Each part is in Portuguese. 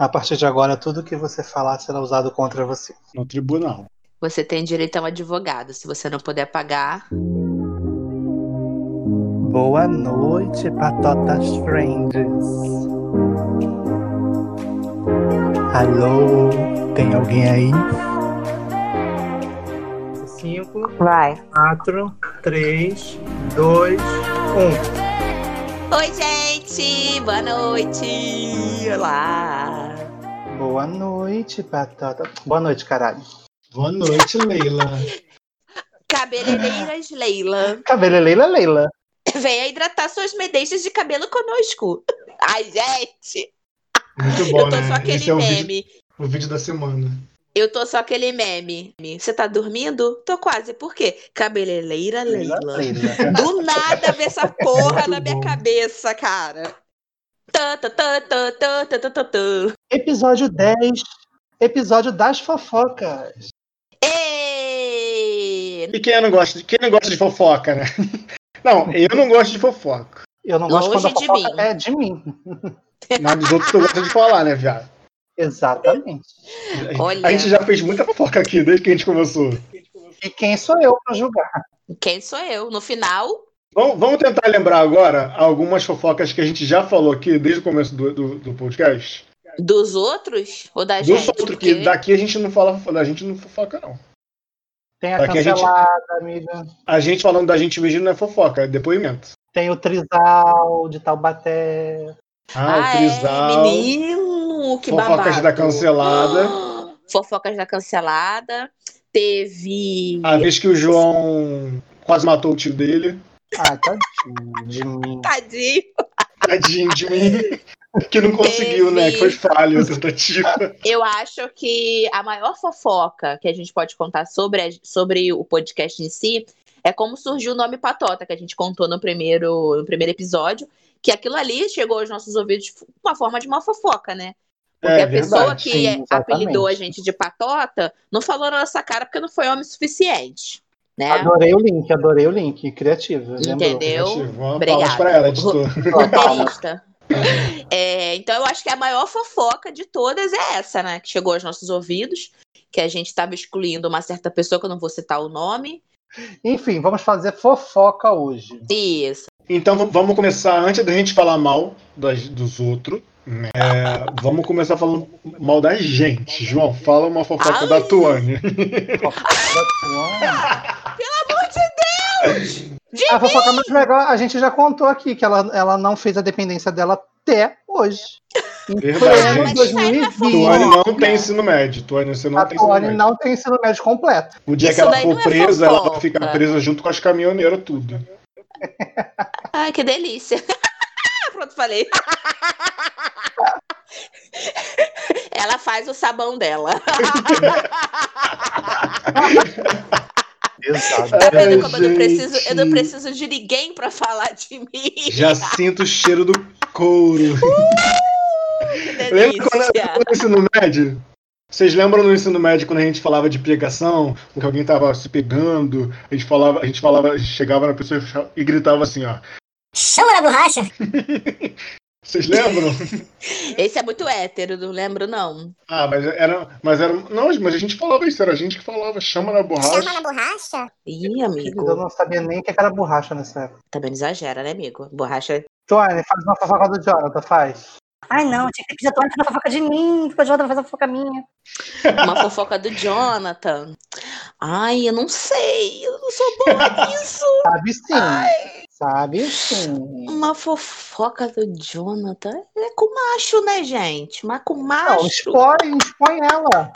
A partir de agora, tudo que você falar será usado contra você. No tribunal. Você tem direito a um advogado. Se você não puder pagar. Boa noite, patotas friends. Alô, tem alguém aí? Cinco, Vai. quatro, três, dois, um. Oi, gente! Boa noite! Olá! Boa noite, patota. Boa noite, caralho. Boa noite, Leila. Cabeleireiras Leila. Cabelo Leila Leila. Venha hidratar suas medeixas de cabelo conosco. Ai, gente! Muito bom, eu tô né? só aquele Esse é o meme. vídeo, o vídeo da semana. Eu tô só aquele meme. Você tá dormindo? Tô quase. Por quê? Cabeleireira Leila. Leila. Do nada ver essa porra Muito na minha bom. cabeça, cara. Episódio 10, episódio das fofocas. E... e quem não gosta, quem não gosta de fofoca, né? Não, eu não gosto de fofoca. Eu não gosto Longe quando a fofoca de é de mim. Mas dos outros tu gosta de falar, né, viado? Exatamente. Olha... A gente já fez muita fofoca aqui desde que a gente começou. E quem sou eu para julgar? Quem sou eu? No final, Vamos, vamos tentar lembrar agora algumas fofocas que a gente já falou aqui desde o começo do, do, do podcast. dos outros ou da Dos gente? outros, Porque que daqui a gente não fala, da gente não fofoca, não. Tem a Daqui a gente- cancelada, amiga. A gente falando da gente mesmo não é fofoca, é depoimento. Tem o Trisal de Taubaté. Ah, o é, Trisal. menino, que Fofocas babado. da cancelada. Fofocas da cancelada. Teve. A vez que o João quase matou o tio dele. Ah, tadinho de mim. Tadinho. Tadinho de mim. Que não conseguiu, né? Que foi falha a tentativa. Eu acho que a maior fofoca que a gente pode contar sobre, a- sobre o podcast em si é como surgiu o nome Patota, que a gente contou no primeiro, no primeiro episódio. Que aquilo ali chegou aos nossos ouvidos com uma forma de uma fofoca, né? Porque É a pessoa verdade, que sim, apelidou a gente de patota não falou na nossa cara porque não foi homem suficiente. Né? Adorei o link, adorei o link. Criativa. lembrou? Entendeu? Criativo. Obrigada. pra ela, editor. Roteirista. É, então eu acho que a maior fofoca de todas é essa, né? Que chegou aos nossos ouvidos, que a gente estava excluindo uma certa pessoa, que eu não vou citar o nome. Enfim, vamos fazer fofoca hoje. Isso. Então vamos começar, antes da gente falar mal das- dos outros, né, vamos começar falando mal da gente. João, fala uma fofoca Ai. da Tuane. Fofoca da Tuane. Pelo amor de Deus! De A fofoca mais legal, a gente já contou aqui que ela, ela não fez a dependência dela até hoje. Em Verdade, pleno gente. 2020. Tuane não tem ensino médio. Tuane, você não A tem ensino Tuane médio. não tem ensino médio completo. O dia Isso que ela for é presa, ela vai ficar presa junto com as caminhoneiras, tudo. Ai, que delícia. Pronto, falei. Ela faz o sabão dela. Exato. Tá Ai, vendo como eu não, preciso, eu não preciso de ninguém pra falar de mim? Já sinto o cheiro do couro. Que Lembra quando delícia. no ensino médio? Vocês lembram no ensino médio quando a gente falava de pegação, que alguém tava se pegando, a gente falava, a gente falava, a gente chegava na pessoa e gritava assim, ó. Chama na borracha! Vocês lembram? Esse é muito hétero, não lembro, não. ah, mas era, mas era, não, mas a gente falava isso, era a gente que falava, chama na borracha. Chama na borracha? Ih, Eu amigo. não sabia nem o que era borracha nessa época. Também não exagera, né, amigo? Borracha. Tuane, faz uma fofoca do Jonathan, faz. Ai, não, tinha que pedir a Tony fazer fofoca de mim, ficou de outra fazer fofoca minha. Uma fofoca do Jonathan. Ai, eu não sei. Eu não sou boa nisso. Sabe sim. Sabe sim. Uma fofoca do Jonathan. É com macho, né, gente? Mas com Não, macho. expõe, expõe ela.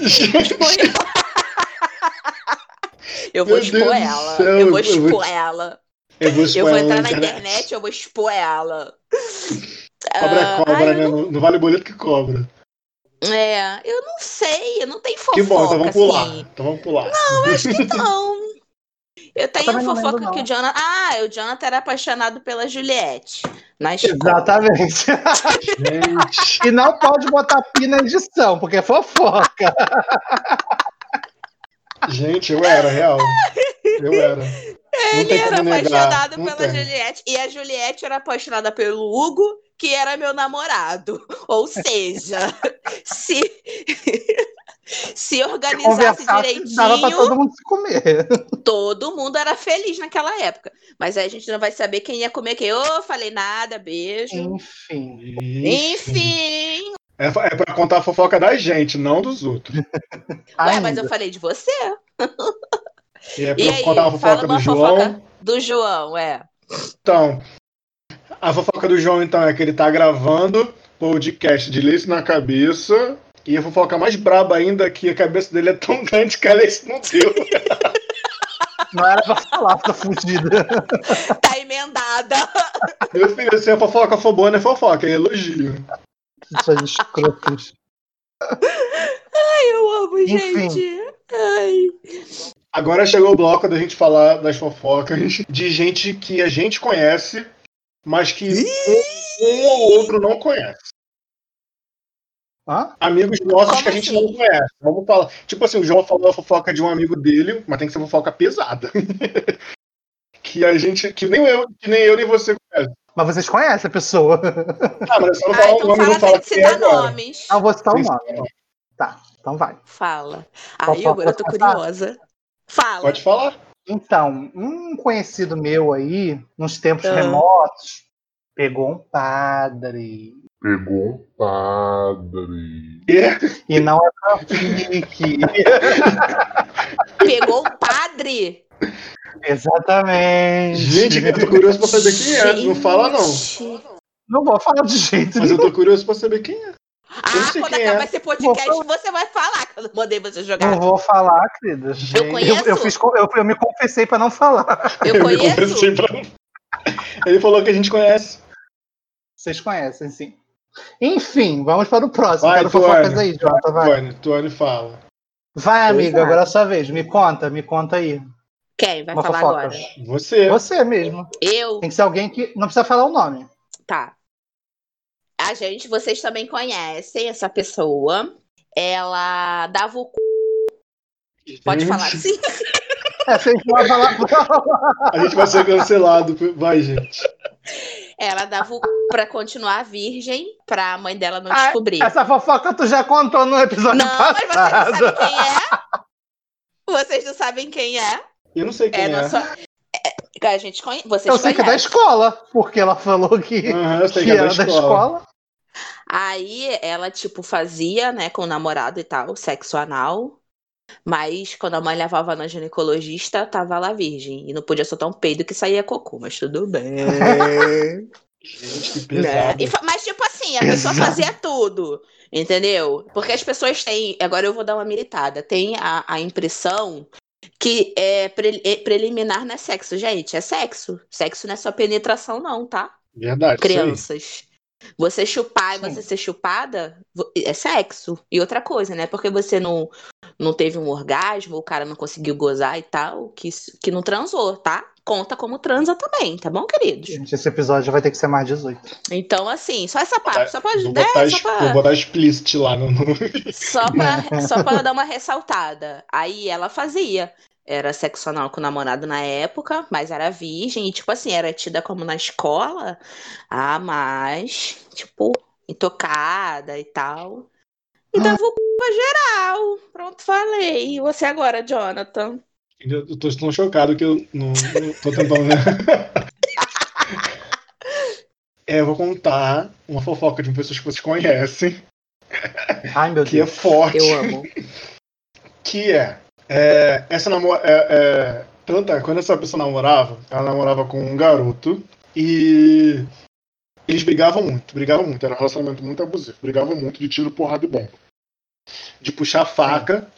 Expõe Eu vou Meu expor Deus ela. céu, eu vou eu vou- expor ela. Eu vou, Eu expor vou ela entrar na internet, eu vou expor ela. Cobra é cobra, ai, né? Não, não vale boleto que cobra. É, eu não sei, eu não tenho fofoca, Que bom, então vamos pular. assim. Então vamos pular. Não, acho que não. Eu tenho não fofoca lembro, que o. Jonathan. Ah, o Jonathan era apaixonado pela Juliette. Na escola. Exatamente. E não pode botar pi na edição, porque é fofoca. gente, eu era, real. Eu era. Ele era negar. apaixonado não pela. Juliette. E a Juliette era apaixonada pelo Hugo, que era meu namorado. Ou seja, se se organizasse Conversasse, dava pra direitinho, todo mundo se comer. todo mundo era feliz naquela época. Mas aí a gente não vai saber quem ia comer quem. Ô, falei nada, beijo. Enfim. Enfim. É, é pra contar a fofoca da gente, não dos outros. Ué, mas eu falei de você. E é pra E aí, contar a fala fofoca uma do João. fofoca do João, é. Então, a fofoca do João, então, é que ele tá gravando podcast de Lace na cabeça. E a fofoca mais braba ainda é que a cabeça dele é tão grande que a Lace não deu. Não era pra falar, tá fugida. Tá emendada. Meu filho, se a fofoca for boa, não é fofoca, é elogio. Suas escrotas. Eu amo, Enfim. gente. Ai. Agora chegou o bloco da gente falar das fofocas de gente que a gente conhece, mas que um, um ou outro não conhece. Hã? Amigos nossos Como que a gente assim? não conhece. Vamos falar. Tipo assim, o João falou a fofoca de um amigo dele, mas tem que ser fofoca pesada. que a gente. Que nem eu, que nem eu nem você conhece. Mas vocês conhecem a pessoa. Ah, mas só não Ah, falar o então nome, fala não fala sem quem é agora. nomes. Não vou citar o que nome. Tá, então vai. Fala. Qual Ai, agora eu tô curiosa. Fala. Pode falar. Então, um conhecido meu aí, nos tempos Ah. remotos, pegou um padre. Pegou um padre. E não é fanfic. Pegou o padre. Exatamente. Gente, eu tô curioso pra saber quem é. Não fala, não. Não vou falar de jeito Mas eu tô curioso pra saber quem é. Eu Ah, quando acabar é. esse podcast, você vai falar que eu mandei você jogar. Não vou falar, querida. Eu conheço. Eu, fiz, co- eu, eu me confessei pra não falar. Eu conheço. pra- Ele falou que a gente conhece. Vocês conhecem, sim. Enfim, vamos para o próximo. Vai, Quero fofocas Tuane. aí, Jota. Vai, Tuane, Tuane fala. vai amiga, é. agora é a sua vez. Me conta, me conta aí. Quem vai Uma falar fofoca. agora? Você. Você mesmo. Eu? Tem que ser alguém que não precisa falar o nome. Tá. A gente, vocês também conhecem essa pessoa. Ela dava o cu. Pode Gente, falar assim? É, vocês vão falar. A gente vai ser cancelado. Vai, gente. Ela dava o cu pra continuar virgem, pra mãe dela não Ah, descobrir. Essa fofoca tu já contou no episódio Não, mas vocês não passado. sabem quem é. Vocês não sabem quem é. Eu não sei quem É, é. nossa. É, a gente conhece. Vocês Eu sei que é da conhecem. escola, porque ela falou que, sei que que é da era da escola. escola. Aí ela, tipo, fazia, né, com o namorado e tal, sexo anal. Mas quando a mãe levava na ginecologista, tava lá virgem. E não podia soltar um peido que saía cocô, mas tudo bem. Gente, que Né? E mas, tipo assim, a pessoa fazia tudo. Entendeu? Porque as pessoas têm. Agora eu vou dar uma militada. Tem a, a impressão que é, pre- é preliminar não é sexo, gente. É sexo. Sexo não é só penetração, não, tá? Verdade. Crianças. Você chupar e você ser chupada é sexo. E outra coisa, né? Porque você não, não teve um orgasmo, o cara não conseguiu gozar e tal, que, que não transou, tá? Conta como transa também, tá bom, queridos? Gente, esse episódio vai ter que ser mais 18. Então, assim, só essa parte, só pra, Vou né, botar, só es- pra, vou botar explicit lá no. no- só pra, só pra dar uma ressaltada. Aí ela fazia. Era sexo anal com o namorado na época, mas era virgem. E, tipo assim, era tida como na escola. Ah, mas, tipo, intocada e tal. E dava o cu pra geral. Pronto, falei. E você agora, Jonathan? Eu tô tão chocado que eu não, não tô tentando. né? É, eu vou contar uma fofoca de uma pessoa que vocês conhecem, Ai, meu que é Deus. forte. Eu amo. Que é, é, essa namora, é, é, tanta, quando essa pessoa namorava, ela namorava com um garoto e eles brigavam muito, brigavam muito, era um relacionamento muito abusivo, brigavam muito de tiro, porrada e bomba. De puxar a faca,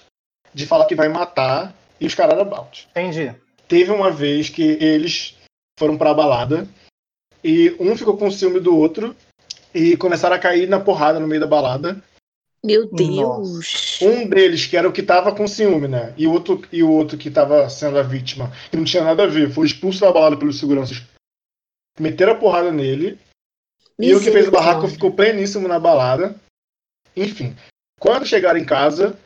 de falar que vai matar, e os caras balde. Entendi. Teve uma vez que eles foram pra balada e um ficou com ciúme do outro e começaram a cair na porrada no meio da balada. Meu Deus. Um deles, que era o que tava com ciúme, né? E o outro, e o outro que tava sendo a vítima, que não tinha nada a ver, foi expulso da balada pelos seguranças. Meteram a porrada nele. E o que fez o barraco ficou pleníssimo na balada. Enfim, quando chegaram em casa,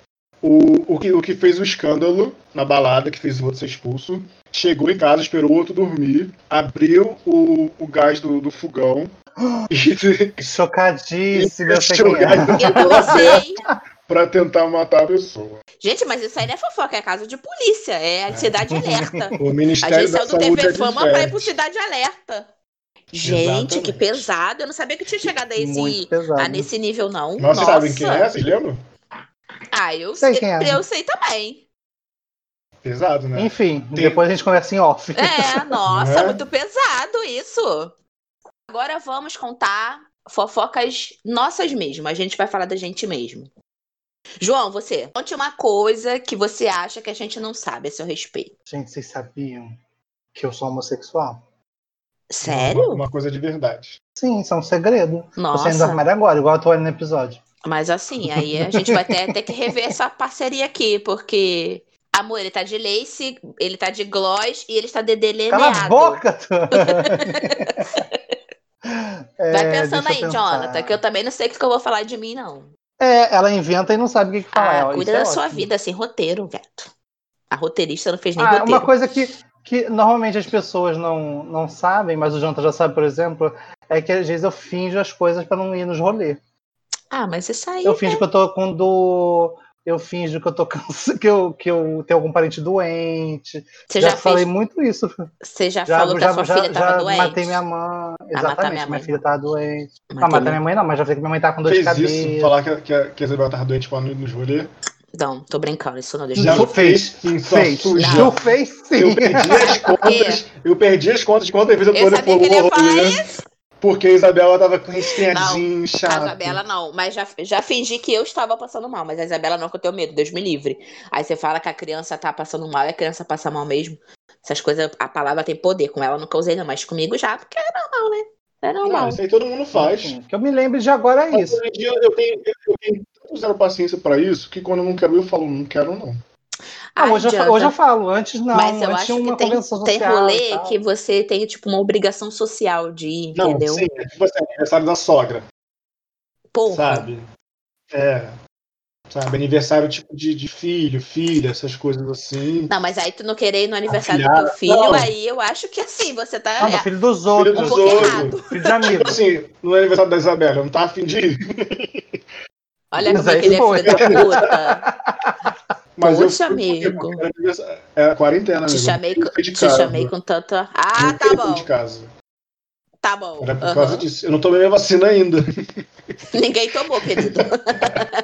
o, o, que, o que fez o escândalo na balada, que fez o outro ser expulso, chegou em casa, esperou o outro dormir, abriu o, o gás do, do fogão E Chocadíssimo, eu sei quem é. de- Eu não sei. pra tentar matar a pessoa. Gente, mas isso aí não é fofoca, é caso de polícia, é a Cidade Alerta. O A Ministério gente da saiu do Saúde TV é Fama pra ir pro Cidade Alerta. Gente, Exatamente. que pesado. Eu não sabia que tinha chegado a esse, a nesse nível, não. Vocês Nossa. sabem quem é? Vocês lembram? Ah, eu Sei sei, quem é. eu sei também. Pesado, né? Enfim, Tem- depois a gente conversa em off. É, nossa, Né? muito pesado isso. Agora vamos contar fofocas nossas mesmo. A gente vai falar da gente mesmo. João, você, conte uma coisa que você acha que a gente não sabe a seu respeito. Gente, vocês sabiam que eu sou homossexual? Sério? Uma, uma coisa de verdade. Sim, isso é um segredo. Tô saindo do Nossa. armário agora, igual eu tô olhando no episódio. Mas assim, aí a gente vai ter, ter que rever essa parceria aqui, porque. Amor, ele tá de lace, ele tá de gloss e ele está de delineado. Cala a boca, tu! É, Vai pensando aí, eu Jonathan, pensar. que eu também não sei o que eu vou falar de mim, não. É, ela inventa e não sabe o que, que falar. Ah, Isso cuida é da sua ótimo. vida, sem roteiro, gato. A roteirista não fez nem Ah, roteiro. uma coisa que, que normalmente as pessoas não, não sabem, mas o Jonathan já sabe, por exemplo, é que às vezes eu finjo as coisas pra não ir nos rolês. Ah, mas isso aí. Eu finjo que eu tô com dor, eu finjo que eu tô cansado, que eu, que eu tenho algum parente doente. Você já, já, falei fez. muito isso. Você já, Já, falou que já, a sua já, filha tava já doente. matei minha mãe. Exatamente, minha minha, mãe. filha tava doente. Não, Matei matar minha mãe não, mas já falei que minha mãe tava com dor de Fez cabeça. isso, falar que, a- que, a- que a Isabel tava doente pra não ir nos rolê. Não, tô brincando, isso não deixa Já eu fez, sua fez. suja. Tu fez sim. Eu perdi as contas. Eu perdi as contas de quantas vezes eu Eu tô sabia que ele ia falar isso. Porque a Isabela tava com resfriadinho, A chato. Isabela não, mas já, já fingi que eu estava passando mal, mas a Isabela não, que eu tenho medo, Deus me livre. Aí você fala que a criança tá passando mal e a criança passa mal mesmo. Essas coisas, a palavra tem poder. Com ela eu nunca usei, não, mas comigo já, porque é normal, né? É normal. Não, isso aí todo mundo faz. Que eu me lembre de agora é isso. hoje em dia eu tenho, eu tenho zero paciência pra isso que quando eu não quero ir, eu falo, não quero não. Ah, hoje, eu, hoje eu falo, antes não. Mas eu acho que tem, tem rolê que você tem, tipo, uma obrigação social de ir, Não, entendeu? sim, é tipo assim, aniversário da sogra, Porra. sabe? É. Sabe, aniversário tipo de, de filho, filha, essas coisas assim. Não, mas aí tu não querer ir no aniversário do teu filho, não. aí eu acho que assim, você tá Não, é, filho dos Filho outros. um dos pouco outros. Filho de amigo. Tipo assim, no aniversário da Isabela, eu não tava afim de ir. Olha Mas como é que ele é filho da puta. Mas Poxa, eu amigo. Era quarentena, Te amigo. chamei, te casa. chamei com tanta. Ah, Eu tá fui bom. de casa. Tá bom. Era por aham. causa disso. Eu não tomei minha vacina ainda. Ninguém tomou, querido.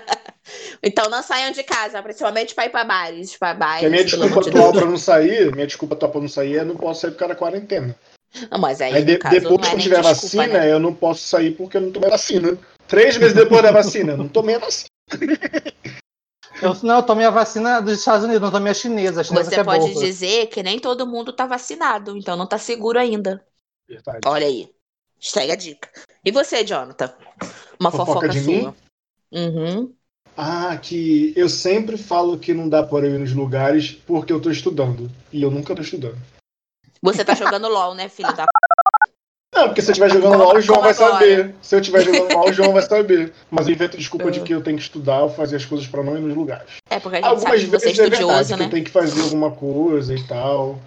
então não saiam de casa, principalmente pra ir pra bares. Pra bares a minha desculpa de atual pra não sair, minha desculpa atual pra não sair é não posso sair por causa da quarentena. Não, mas aí, Aí de- depois que é eu nem tiver desculpa, vacina, né? eu não posso sair porque eu não tomei vacina. Três meses depois da vacina, não tomei a vacina. Eu, não, eu tomei a vacina dos Estados Unidos, não tomei a chinesa. A chinesa que Você é pode boa. dizer que nem todo mundo tá vacinado, então não tá seguro ainda. Verdade. Olha aí. Segue a dica. E você, Jonathan? Uma Fofoca fofoca, de sua. mim? Uhum. Ah, que eu sempre falo que não dá para eu ir nos lugares porque eu tô estudando. E eu nunca tô estudando. Você tá jogando LOL, né, filho da. Não, porque se eu estiver jogando mal, o João vai saber. Se eu estiver jogando mal, o João vai saber. Mas eu invento desculpa de Ah. que eu tenho que estudar ou fazer as coisas para não ir nos lugares. É porque a gente Algumas sabe que você é vezes é verdade estudioso, que né? eu tenho que fazer alguma coisa e tal.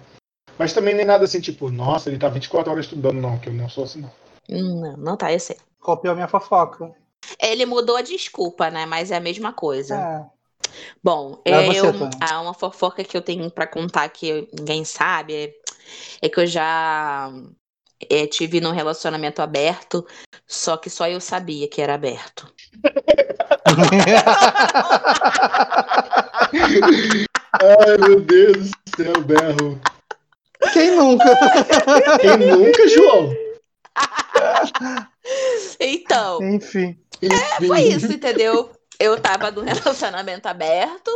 Mas também nem nada assim, tipo, nossa, ele tá 24 horas estudando, não, que eu não sou assim, não. Não, não tá, eu sei. Copiou minha fofoca. Ele mudou a desculpa, né? Mas é a mesma coisa. É. Bom, Vai você, eu, Tânia. há uma fofoca que eu tenho pra contar que ninguém sabe é, é que eu já é, tive num relacionamento aberto, só que só eu sabia que era aberto. Ai, meu Deus do céu, berro. Quem nunca? Quem nunca, João? Então, Enfim. Enfim. foi isso, entendeu? Eu tava num relacionamento aberto.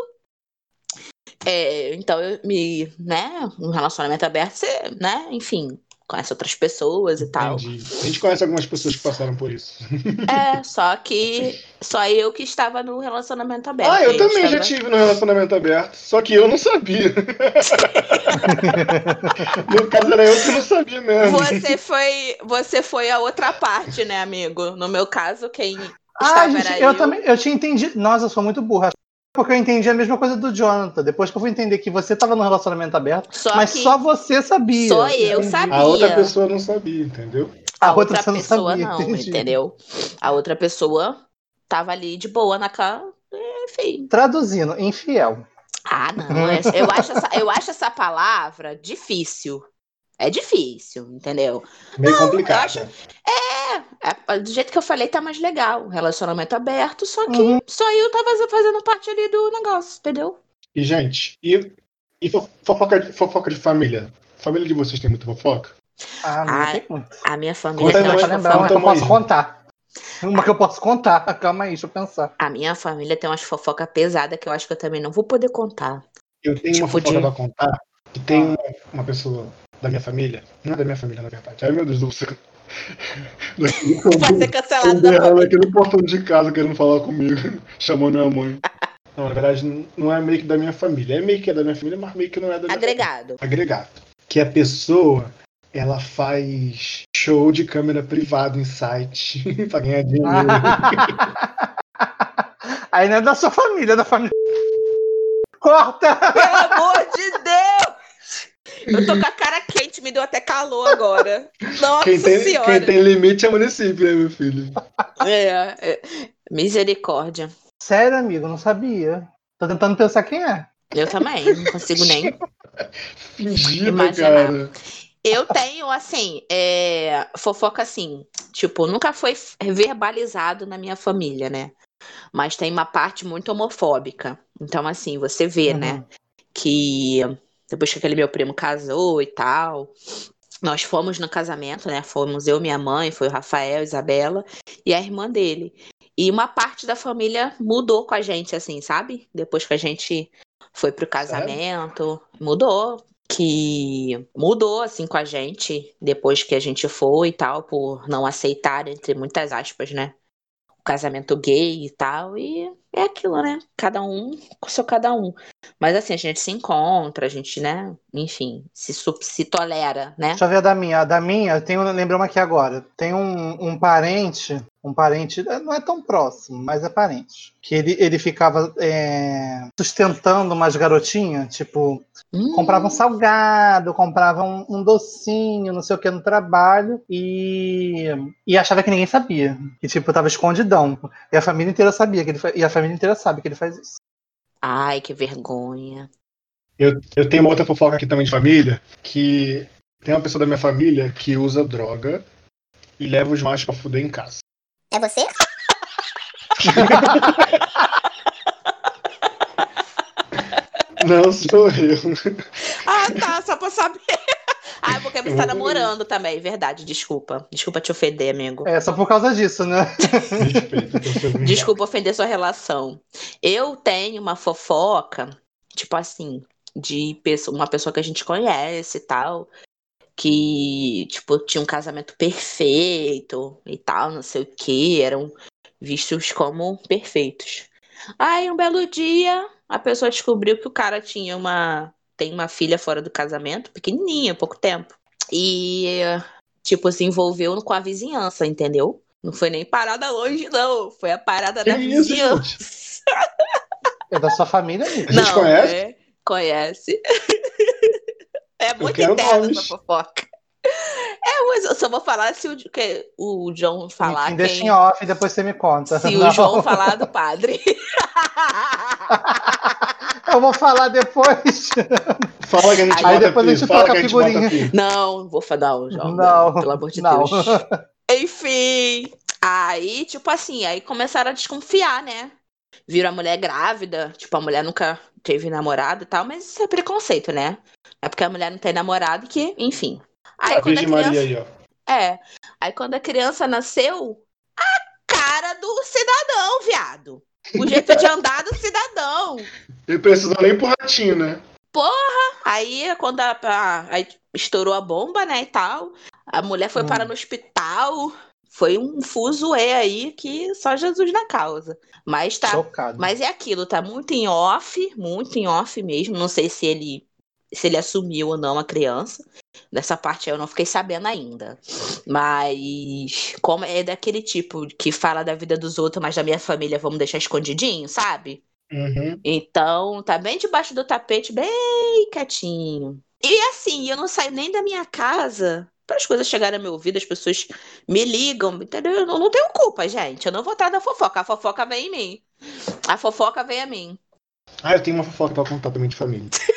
é, então eu me, né, um relacionamento aberto, você, né, enfim, conhece outras pessoas e tal. Entendi. A gente conhece algumas pessoas que passaram por isso. É, só que só eu que estava no relacionamento aberto. Ah, eu também já estava- tive no relacionamento aberto, só que eu não sabia. no caso era eu que não sabia mesmo. Você foi, você foi a outra parte, né, amigo? No meu caso, quem Ah, estava gente, era eu, eu. também. Eu tinha entendido. Nossa, eu sou muito burra. Porque eu entendi a mesma coisa do Jonathan. Depois que eu fui entender que você tava num relacionamento aberto, Só mas que só você sabia. só eu Entendi. sabia. A outra pessoa não sabia, entendeu? a, A outra, outra você não pessoa sabia, não, entendeu? A outra pessoa tava ali de boa na casa. Enfim. Traduzindo, infiel. Ah, não. é- Eu acho, essa, eu acho essa palavra difícil. É difícil, entendeu? Meio eu complicado. acho- É, do jeito que eu falei, tá mais legal. Relacionamento aberto, só que Uhum. só eu tava fazendo parte ali do negócio, entendeu? E, gente, e, e fo- fofoca, de- fofoca de família? Família de vocês tem muita fofoca? Ah, não Ah, tem muito. A minha família Conta tem mãe, lembrar uma que eu posso contar. Uma que eu posso contar. Calma aí, deixa eu pensar. A minha família tem umas fofocas pesadas que eu acho que eu também não vou poder contar. Eu tenho uma Tipo fofoca de- pra contar que tem uma, uma pessoa da minha família, não é da minha família, na verdade. Ai, meu Deus do céu. Vai ser cancelado da ela aqui no portão de casa querendo falar comigo, chamando minha mãe. Não, na verdade, não é meio que da minha família. É meio que é da minha família, mas meio que não é da minha Agregado. família. Agregado. Que a pessoa, ela faz show de câmera privada em site pra ganhar dinheiro. Aí não é da sua família, é da família. Corta! Pelo amor de Deus! Eu tô com a cara quente, me deu até calor agora. Nossa Quem tem, senhora! quem tem limite é município, né, meu filho? É, é. Misericórdia. Sério, amigo, não sabia. Tô tentando pensar quem é. Eu também, não consigo nem. Fingida, Imaginar. cara. Eu tenho, assim, é, fofoca assim, tipo, nunca foi verbalizado na minha família, né? Mas tem uma parte muito homofóbica. Então, assim, você vê, Uhum. né? Que depois que aquele meu primo casou e tal, nós fomos no casamento, né? Fomos eu, minha mãe, foi o Rafael, Isabela e a irmã dele. E uma parte da família mudou com a gente, assim, sabe? Depois que a gente foi pro casamento, mudou. Que mudou, assim, com a gente, depois que a gente foi e tal, por não aceitar, entre muitas aspas, né? O casamento gay e tal. E é aquilo, né? Cada um com seu cada um. Mas assim, a gente se encontra, a gente, né? Enfim, se, se tolera, né? Deixa eu ver a da minha. A da minha, eu tenho, lembrei uma aqui agora. Tem um, um parente, um parente, eh, não é tão próximo, mas é parente. Que ele, ele ficava é, sustentando umas garotinhas, tipo, Hum, comprava um salgado, comprava um, um docinho, não sei o que no trabalho, e, e achava que ninguém sabia. Que, tipo, tava escondidão. E a família inteira sabia que ele E a família inteira sabe que ele faz isso. Ai, que vergonha. Eu, eu tenho uma outra fofoca aqui também de família, que tem uma pessoa da minha família que usa droga e leva os machos pra fuder em casa. É você? Não sou eu. Ah, tá, só pra saber. Ah, porque você tá namorando também, verdade, desculpa. Desculpa te ofender, amigo. É só por causa disso, né? Respeito. Desculpa ofender sua relação. Eu tenho uma fofoca, tipo assim, de pessoa- uma pessoa que a gente conhece e tal, que, tipo, tinha um casamento perfeito e tal, não sei o que, eram vistos como perfeitos. Aí, um belo dia, a pessoa descobriu que o cara tinha uma. Tem uma filha fora do casamento, pequenininha, pouco tempo. E, tipo, se envolveu com a vizinhança, entendeu? Não foi nem parada longe, não. Foi a parada Que da isso, vizinhança. É da sua família, amigo. A gente Não, conhece? é- conhece. É muito interna essa fofoca. É, mas eu só vou falar se o, que o João falar. Enfim, deixa quem- em off e depois você me conta. se Não, o João falar do padre. Eu vou falar depois. Fala que a gente Aí depois a gente troca a figurinha. Não, não vou falar, não, João. Não, Pelo amor de não. Deus. Enfim. Aí, tipo assim, aí começaram a desconfiar, né? Viram a mulher grávida, tipo, a mulher nunca teve namorado e tal, mas isso é preconceito, né? É porque a mulher não tem namorado que, enfim. Aí A quando a Virgem criança. Maria aí, ó. É. Aí quando a criança nasceu, a cara do cidadão, viado. O jeito de andar do cidadão. Ele precisou nem pro ratinho, né? Aí quando a, a- aí estourou a bomba, né, e tal, a mulher foi Hum. parar no hospital. Foi um fuzuê aí que só Jesus na causa. Mas tá. Chocado. Mas é aquilo, tá muito em off, muito em off mesmo. Não sei se ele se ele assumiu ou não a criança. Dessa parte eu não fiquei sabendo ainda. Mas como é daquele tipo que fala da vida dos outros, mas da minha família vamos deixar escondidinho, sabe? Uhum. Então, tá bem debaixo do tapete, bem quietinho. E assim, eu não saio nem da minha casa para as coisas chegarem ao meu ouvido, as pessoas me ligam, entendeu? Eu não, tenho culpa, gente. Eu não vou atrás da fofoca. A fofoca vem em mim. A fofoca vem a mim. Ah, eu tenho uma fofoca pra contar também de família.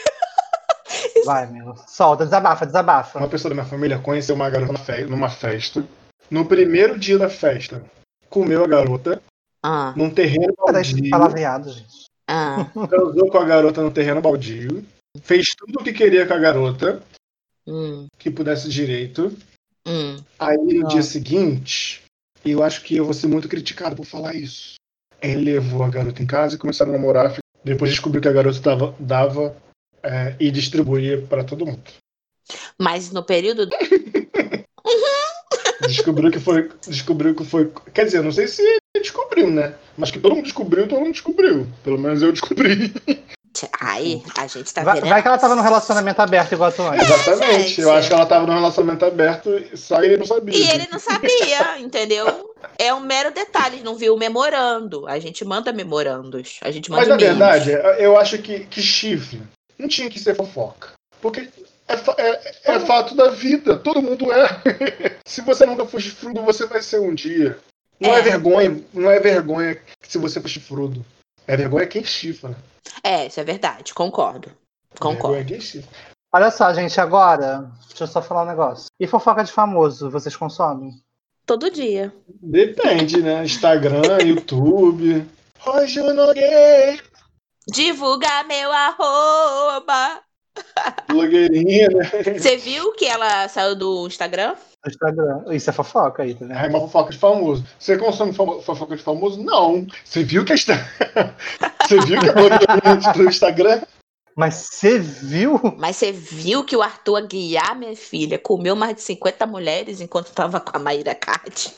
Vai, amigo. Solta, desabafa, desabafa. Uma pessoa da minha família conheceu uma garota numa fe- numa festa. No primeiro dia da festa, comeu a garota Ah, num terreno baldio. palavreado, gente. ah. Transou com a garota no terreno baldio. Fez tudo o que queria com a garota, Hum, que pudesse direito. hum. Aí no Ah. dia seguinte, eu acho que eu vou ser muito criticado por falar isso. Ele levou a garota em casa e começaram a namorar. Depois descobriu que a garota dava, dava é, e distribuía pra todo mundo. Mas no período. Descobriu que foi. Descobriu que foi. Quer dizer, não sei se ele descobriu, né? Mas que todo mundo descobriu, todo mundo descobriu. Pelo menos eu descobri. Aí, a gente tá Vai, vendo. vai que ela tava num relacionamento aberto igual a tu antes. Exatamente. gente. Eu acho que ela tava num relacionamento aberto, só ele não sabia. E ele não sabia, entendeu? É um mero detalhe, não viu o memorando. A gente manda memorandos. A gente manda Mas na verdade, eu acho que, que chifre não tinha que ser fofoca. Porque é, fa- é- é fato da vida. Todo mundo é. se você nunca for chifrudo, você vai ser um dia. Não é, É. vergonha, não é vergonha se você for chifrudo. É vergonha quem chifra. É, isso é verdade, concordo. Concordo. Vergonha quem chifra. Olha só, gente, agora, deixa eu só falar um negócio. E fofoca de famoso, vocês consomem? Todo dia. Depende, né? Instagram, YouTube. Roger Nogueira, Divulgar meu arroba. blogueirinha, né? Você viu que ela saiu do Instagram? Instagram. Isso é fofoca aí, tá vendo? É uma fofoca de famoso. Você consome fofoca de famoso? Não. Você viu que a Insta... Você viu que a blogueirinha do Instagram? Mas você viu? Mas você viu que o Arthur Aguiar, minha filha, comeu mais de 50 mulheres enquanto tava com a Maíra Card?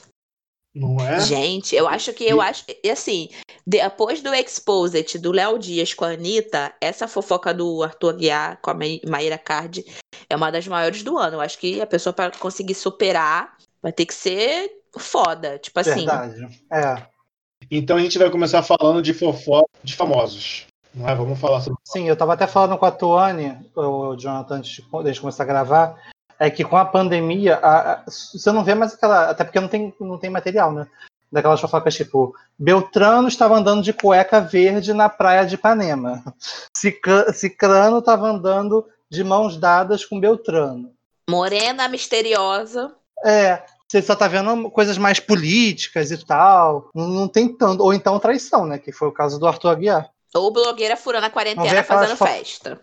Não é? Gente, eu acho que eu acho. E assim, depois do Exposit do Léo Dias com a Anitta, essa fofoca do Arthur Aguiar com a Ma- Maíra Card é uma das maiores do ano. Eu acho que a pessoa, para conseguir superar, vai ter que ser foda. Tipo assim. Verdade. É. Então a gente vai começar falando de fofoca de famosos. Não é? Vamos falar sobre. Sim, eu tava até falando com a Tuane, o Jonathan, antes de, antes de começar a gravar, é que com a pandemia, a- a- você não vê mais aquela. Até porque não tem, não tem material, né? Daquelas fofocas tipo, Beltrano estava andando de cueca verde na praia de Ipanema. Cicrano estava andando de mãos dadas com Beltrano. Morena misteriosa. É, você só tá vendo coisas mais políticas e tal. Não, não tem tanto. Ou então traição, né? Que foi o caso do Arthur Aguiar. Ou blogueira furando a quarentena fazendo festa.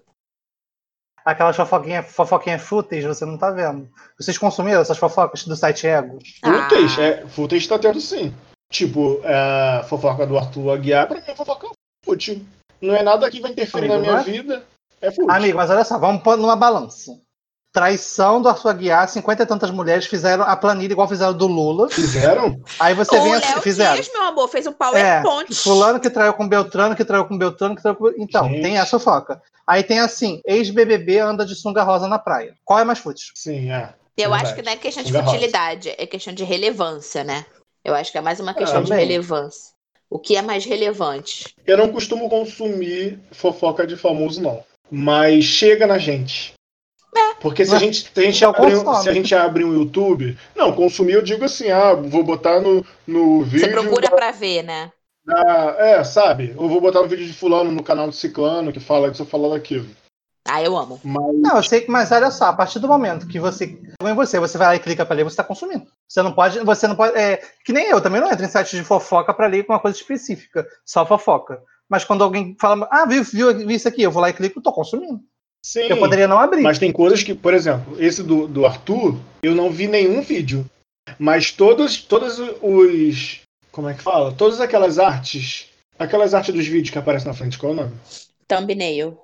Aquelas fofoquinhas fofoquinha fúteis, você não tá vendo. Vocês consumiram essas fofocas do site Ego? Ah. é, footage tá tendo sim. Tipo, é, fofoca do Arthur Aguiar, pra mim é fofoca fútil. Não é nada que vai interferir Amigo, na minha é? vida. É fútil. Amigo, mas olha só, vamos pôr numa balança. Traição do Arthur Aguiar, 50 e tantas mulheres fizeram a planilha igual fizeram do Lula. Fizeram? Aí você o vem assim, fizeram. Dias, meu amor, fez um É, PowerPoint. fulano que traiu com Beltrano, que traiu com Beltrano, que traiu com... Então, Gente. tem essa fofoca. Aí tem assim, ex-BBB anda de sunga rosa na praia. Qual é mais fútil? Sim, é. Eu Verdade. acho que não é questão de Sunga rosa. futilidade, é questão de relevância, né? Eu acho que é mais uma questão de também. relevância. O que é mais relevante? Eu não costumo consumir fofoca de famoso, não. Mas chega na gente. Porque se a gente, se a gente, abre, um- se a gente abre um YouTube. Não, consumir eu digo assim, ah, vou botar no, no vídeo. Você procura pra ver, né? da- é, sabe? Eu vou botar um vídeo de fulano no canal do Ciclano que fala disso ou fala daquilo. Ah, eu amo. Mas Não, eu sei que, mas olha só, a partir do momento que você. Em você, você vai lá e clica pra ler, você tá consumindo. Você não pode. Você não pode. É, que nem eu, também não entro em sites de fofoca pra ler com uma coisa específica. Só fofoca. Mas quando alguém fala, ah, viu, viu, viu isso aqui, eu vou lá e clico, tô consumindo. Sim. Eu poderia não abrir. Mas tem coisas que, por exemplo, esse do, do Arthur, eu não vi nenhum vídeo. Mas todos, todos os. Como é que fala? Todas aquelas artes. Aquelas artes dos vídeos que aparecem na frente, qual é o nome? Thumbnail.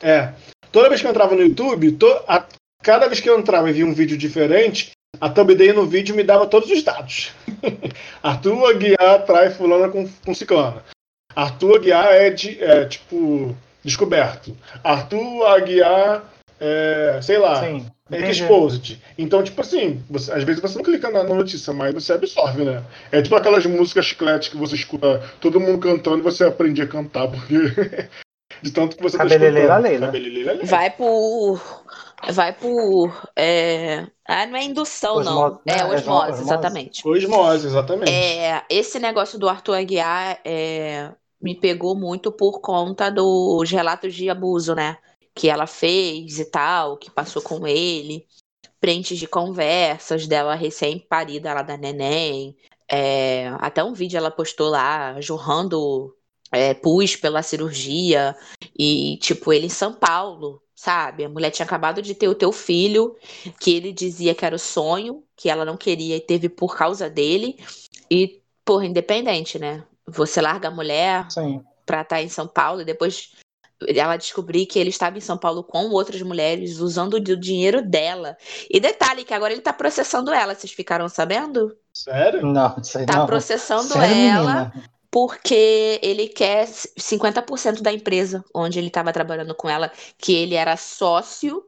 É. Toda vez que eu entrava no YouTube, to- a- cada vez que eu entrava e via um vídeo diferente, a thumbnail no vídeo me dava todos os dados. Arthur Aguiar trai fulana com, com ciclana. Arthur Aguiar é, de, é, tipo descoberto. Arthur Aguiar é, sei lá, Sim. é exposed. Então, tipo assim, você- às vezes você não clica na na notícia, mas você absorve, né? É tipo aquelas músicas chiclete que você escuta todo mundo cantando e você aprende a cantar, porque de tanto que você tá Cabeleleira escutando. Leila. Cabeleleira Leila. Vai por. Vai por. É... Ah, não é indução, Osmose, não. É né? osmose, Osmose. exatamente. Osmose, exatamente. É, esse negócio do Arthur Aguiar é, me pegou muito por conta dos relatos de abuso, né? Que ela fez e tal, que passou com ele, prints de conversas dela recém-parida lá da neném. É, até um vídeo ela postou lá, jorrando é, pus pela cirurgia. E, tipo, ele em São Paulo, sabe? A mulher tinha acabado de ter o teu filho, que ele dizia que era o sonho, que ela não queria e teve por causa dele. E, porra, independente, né? Você larga a mulher Sim. pra estar em São Paulo e depois ela descobrir que ele estava em São Paulo com outras mulheres usando o dinheiro dela. E detalhe que agora ele tá processando ela, vocês ficaram sabendo? Sério? Não, isso aí Tá não. processando Sério, ela menina? porque ele quer 50% da empresa onde ele estava trabalhando com ela, que ele era sócio.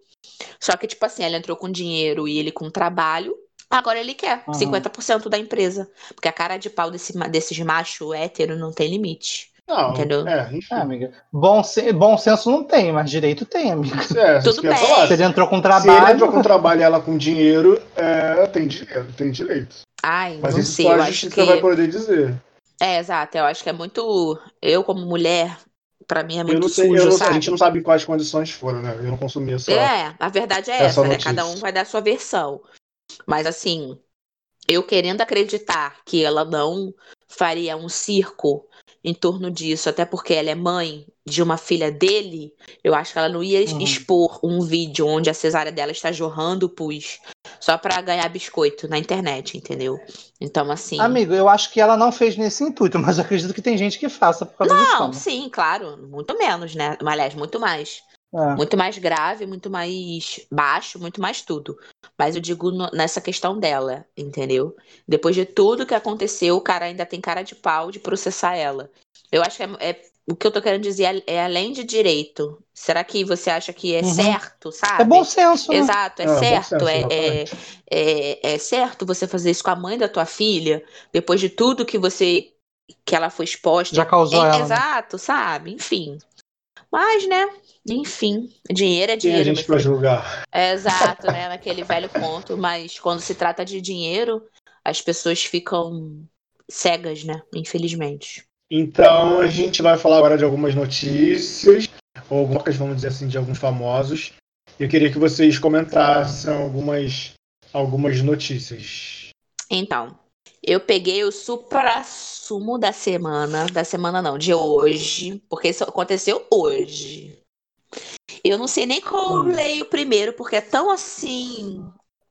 Só que, tipo assim, ela entrou com dinheiro e ele com trabalho. Agora ele quer Uhum. 50% da empresa. Porque a cara de pau desse, desses macho hétero não tem limite. Não, Entendeu? é, enfim. Ah, amiga. Bom, se- bom senso não tem, mas direito tem, amiga. É, Tudo eu bem. falar. Se ele entrou com Se ele trabalho. entrou com trabalho e ela com dinheiro, é, tem dinheiro, tem direito. Ai, Mas não isso sei, só eu a acho justiça que. vai poder dizer. É, exato, eu acho que é muito. Eu, como mulher, pra mim é Eu muito não sei, eu sujo, não- a sabe? gente não sabe quais condições foram, né? Eu não consumi essa. É, a verdade é essa essa, né? Cada um vai dar a sua versão. Mas assim, eu querendo acreditar que ela não faria um circo em torno disso, até porque ela é mãe de uma filha dele, eu acho que ela não ia Uhum. expor um vídeo onde a cesárea dela está jorrando pus só pra ganhar biscoito na internet, entendeu? Então, assim. Amigo, eu acho que ela não fez nesse intuito, mas acredito que tem gente que faça por causa de Não, sim, claro, muito menos, né? Aliás, muito mais. É. Muito mais grave, muito mais baixo, muito mais tudo. Mas eu digo no- nessa questão dela, entendeu? Depois de tudo que aconteceu, o cara ainda tem cara de pau de processar ela. Eu acho que é, é- o que eu tô querendo dizer é, é além de direito. Será que você acha que é Uhum. certo, sabe? É bom senso, né? Exato, é É, certo. senso, é, é, é, é certo você fazer isso com a mãe da tua filha, depois de tudo que você. que ela foi exposta. Já causou É, ela. né? Exato, sabe? Enfim. Mas, né? Enfim, dinheiro é Quem a dinheiro. gente meu pra julgar? É exato, né? Naquele velho conto. Mas quando se trata de dinheiro, as pessoas ficam cegas, né? Infelizmente. Então a gente vai falar agora de algumas notícias, ou algumas, vamos dizer assim, de alguns famosos. Eu queria que vocês comentassem algumas, algumas notícias. Então, eu peguei o supra-sumo da semana. Da semana não, de hoje. Porque isso aconteceu hoje. Eu não sei nem eu leio primeiro, porque é tão assim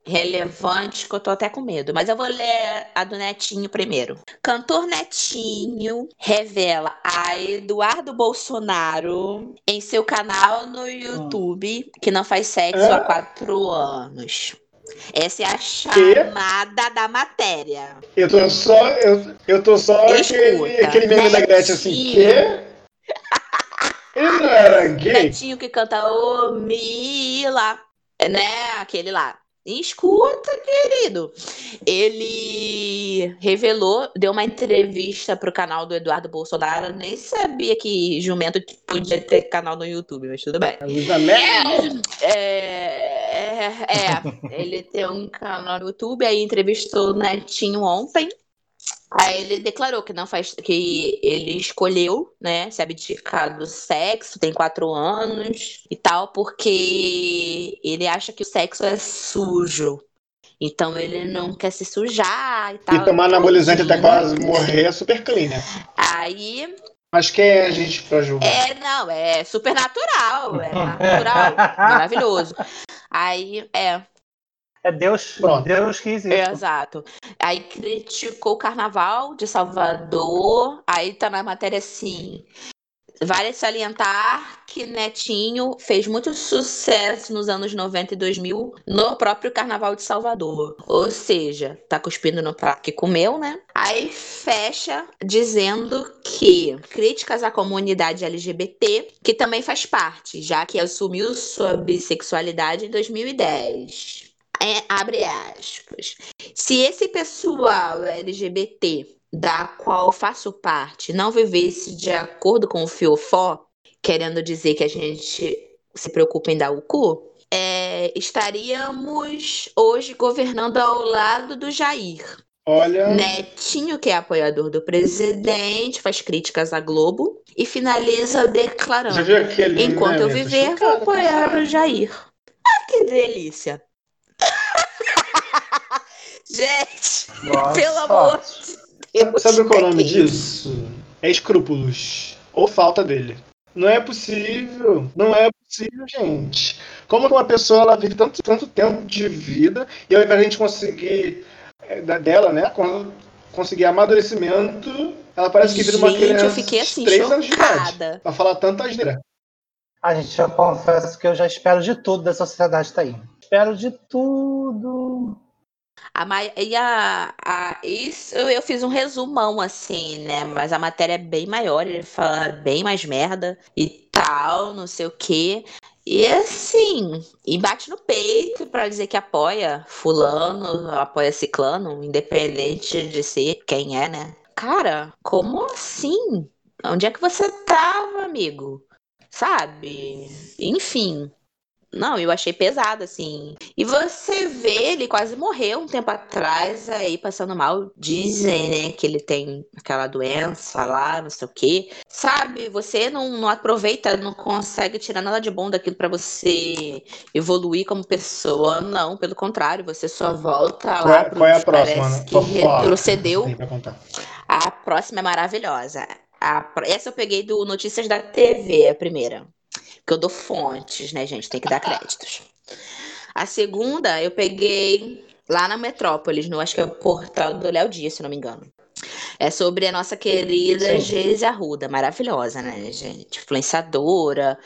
relevante que eu tô até com medo. Mas eu vou ler a do Netinho primeiro. Cantor Netinho revela a Eduardo Bolsonaro em seu canal no YouTube que não faz sexo há quatro anos. Essa é a chamada da matéria. Eu tô só. Eu, eu tô só aquele, Escuta, aquele meme da Gretchen assim, quê? Ele não era gay? Netinho que canta Ô Mila, né? Aquele lá. Escuta, querido. Ele revelou, deu uma entrevista pro canal do Eduardo Bolsonaro. Eu nem sabia que jumento podia ter canal no YouTube, mas tudo bem. Mel! É, é, é, ele tem um canal no YouTube, aí entrevistou o Netinho ontem. Aí ele declarou que não faz, que ele escolheu, né, se abdicar do sexo, tem quatro anos e tal, porque ele acha que o sexo é sujo. Então ele não quer se sujar e tal. E tomar anabolizante até quase morrer é super clean, né? Aí Mas quem é a gente pra julgar? é, não, é super natural, é natural, maravilhoso. Aí, é, É Deus, Pronto. Deus quis isso. É, exato. Aí criticou o carnaval de Salvador. Aí tá na matéria assim. Vale salientar que Netinho fez muito sucesso nos anos 90 e 2000 no próprio Carnaval de Salvador. Ou seja, tá cuspindo no prato que comeu, né? Aí fecha dizendo que críticas à comunidade LGBT, que também faz parte, já que assumiu sua bissexualidade em 2010. É, abre aspas. Se esse pessoal LGBT da qual faço parte não vivesse de acordo com o Fiofó, querendo dizer que a gente se preocupa em dar o cu, é, estaríamos hoje governando ao lado do Jair. Olha. Netinho, que é apoiador do presidente, faz críticas à Globo e finaliza declarando. Enquanto eu viver, vou apoiar o Jair. Ah, que delícia! Gente, Nossa, pelo amor de Deus. Sabe qual é o nome que disso? É escrúpulos. Ou falta dele. Não é possível. Não é possível, gente. Como que uma pessoa ela vive tanto, tanto tempo de vida e ao invés de a gente conseguir é, da- dela, né? con- Conseguir amadurecimento, ela parece que vira uma Gente, criança eu fiquei assim, de 3 anos de idade. chocada. Pra falar tanta asneira. A gente, eu confesso que eu já espero de tudo dessa sociedade tá aí. Espero de tudo. A, e a, a- isso eu fiz um resumão assim, né? Mas a matéria é bem maior, ele fala bem mais merda e tal, não sei o quê. E assim, e bate no peito pra dizer que apoia fulano, apoia ciclano, independente de ser quem é, né? Cara, como assim? Onde é que você tava, amigo? Sabe? Enfim. Não, eu achei pesado, assim. E você vê, ele quase morreu um tempo atrás, aí passando mal. Dizem, né, que ele tem aquela doença lá, não sei o quê. Sabe, você não, não aproveita, não consegue tirar nada de bom daquilo pra você evoluir como pessoa. Não, pelo contrário, você só volta Qual lá é, qual é a próxima? que Fofoca. retrocedeu. A próxima é maravilhosa. A essa eu peguei do Notícias da TV, a primeira. Porque eu dou fontes, né, gente? Tem que dar créditos. A segunda eu peguei lá na Metrópolis, no acho que é o portal do Léo Dias, se não me engano. É sobre a nossa querida. Geise Arruda, maravilhosa, né, gente? Influenciadora,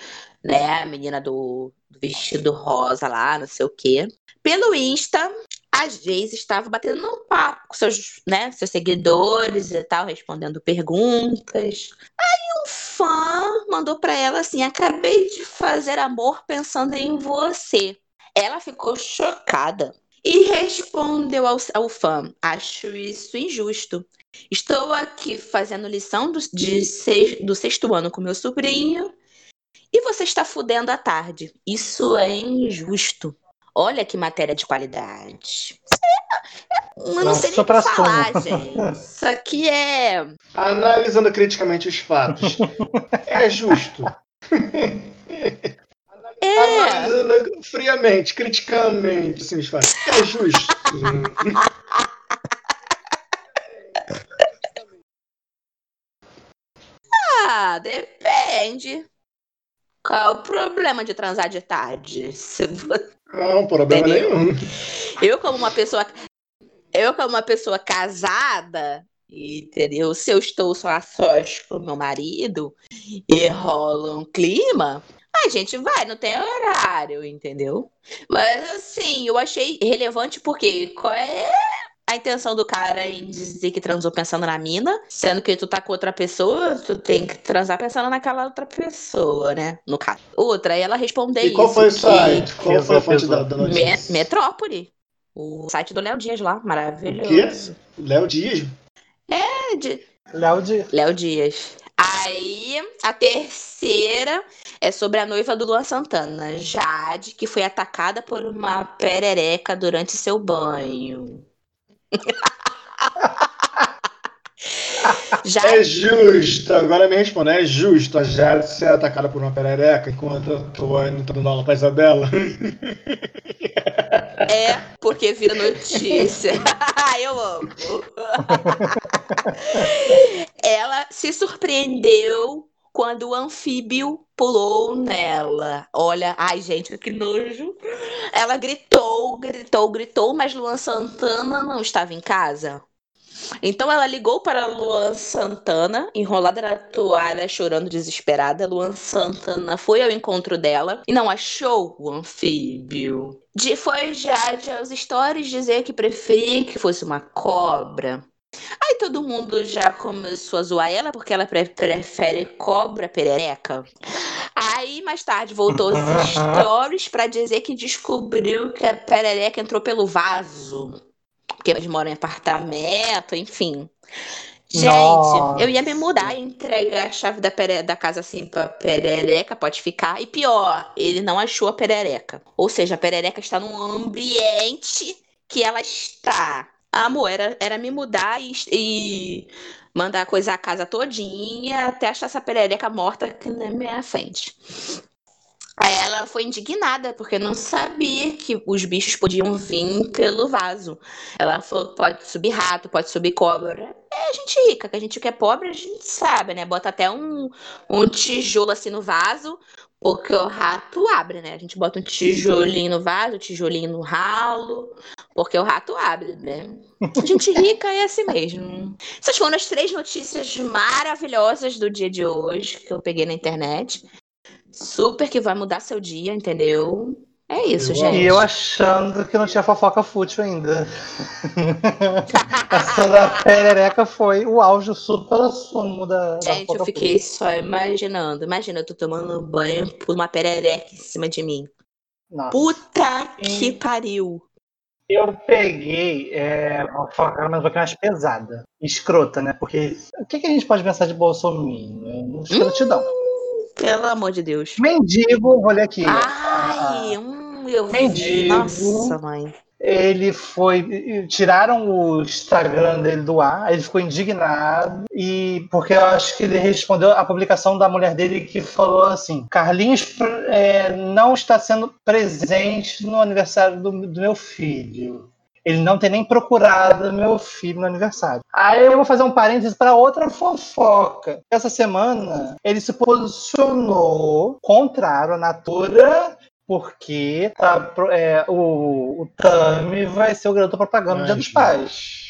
né? A menina do, do vestido rosa lá, não sei o quê. Pelo Insta, a Geise estava batendo um papo com seus, né, seus seguidores e tal, respondendo perguntas. Aí um fã mandou pra ela assim: acabei de fazer amor pensando em você. Ela ficou chocada e respondeu ao, ao fã: acho isso injusto. Estou aqui fazendo lição do, de seis- do sexto ano com meu sobrinho e você está fudendo à tarde. Isso é injusto. Olha que matéria de qualidade. Eu não sei nem o falar, gente. Isso aqui é. Analisando criticamente os fatos. é justo. É. Analisando friamente, criticamente, assim, os fatos. É justo. Ah, depende. Qual é o problema de transar de tarde? Se vo- Não, problema Entendeu? nenhum. Eu, como uma pessoa. Eu, como uma pessoa casada, entendeu? Se eu estou só a sós com meu marido e rola um clima, a gente vai, não tem horário, entendeu? Mas assim, eu achei relevante porque qual é a intenção do cara em dizer que transou pensando na mina, sendo que tu tá com outra pessoa, tu tem que transar pensando naquela outra pessoa, né? No caso. Outra, aí ela respondeu E qual isso. foi o que- site? Qual foi a fonte da, da Me-? Metrópole. O site do Léo Dias lá, O maravilhoso. quê? Léo Dias? É, de- Léo de. Léo Dias. Aí, a terceira é sobre a noiva do Luan Santana, Jade, que foi atacada por uma perereca durante seu banho. Já É justo. Agora me responde. É justo a Jade ser atacada por uma perereca enquanto eu tô indo dando aula pra Isabela? é porque vira notícia. Eu amo. Ela se surpreendeu quando o anfíbio pulou nela. Olha, ai gente, que nojo. Ela gritou, gritou, gritou, mas Luan Santana não estava em casa. Então ela ligou para Luan Santana, enrolada na toalha, chorando desesperada. Luan Santana foi ao encontro dela e não achou o anfíbio. De, foi já aos stories dizer que preferia que fosse uma cobra. Aí todo mundo já começou a zoar ela porque ela pre prefere cobra perereca. Aí mais tarde voltou os stories para dizer que descobriu que a perereca entrou pelo vaso. Porque eles moram em apartamento, enfim. Gente, Nossa. eu ia me mudar e entregar a chave da, pere- da casa assim pra perereca, pode ficar. E pior, ele não achou a perereca. Ou seja, a perereca está num ambiente que ela está. Amor, era, era me mudar e, e mandar coisar a casa todinha até achar essa perereca morta aqui na minha frente. Aí ela foi indignada, porque não sabia que os bichos podiam vir pelo vaso. Ela falou: pode subir rato, pode subir cobra. É gente rica, que a gente que é pobre, a gente sabe, né? Bota até um, um tijolo assim no vaso, porque o rato abre, né? A gente bota um tijolinho no vaso, tijolinho no ralo, porque o rato abre, né? Gente rica é assim mesmo. Essas foram as três notícias maravilhosas do dia de hoje que eu peguei na internet. Super que vai mudar seu dia, entendeu? É isso, Eu gente. E eu achando que não tinha fofoca fútil ainda. Essa da perereca foi o auge, super sumo da, da Gente, eu fofoca fiquei só imaginando. Imagina, eu tô tomando banho por uma perereca em cima de mim. fútil. Nossa. Puta que pariu. Eu peguei é, uma fofoca mas um pouquinho mais pesada. Escrota, né? Porque o que, que a gente pode pensar de Bolsonaro? Escrotidão. Pelo amor de Deus. Mendigo, vou ler aqui. Ai, hum, eu. Mendigo. Nossa, mãe. Ele foi. Tiraram o Instagram dele do ar, ele ficou indignado, e porque eu acho que ele respondeu a publicação da mulher dele que falou assim: Carlinhos é, não está sendo presente no aniversário do, do meu filho. Ele não tem nem procurado meu filho no aniversário. Aí eu vou fazer um parênteses para outra fofoca. Essa semana ele se posicionou contrário à Natura porque tá, pro- é, o, o Tami vai ser o garoto propaganda do Dia dos Pais.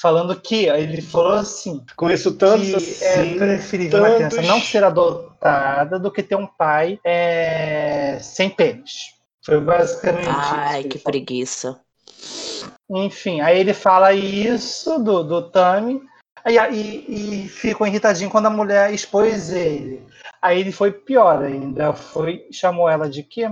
Falando que ele falou assim: Conheço tantos que assim. é preferível uma tantos- criança não ser adotada do que ter um pai é, sem pênis. Foi basicamente Ai, isso. que preguiça. Enfim, aí ele fala isso do, do Tami aí, e, e ficou irritadinho quando a mulher expôs ele. Aí ele foi pior ainda, foi chamou ela de quê?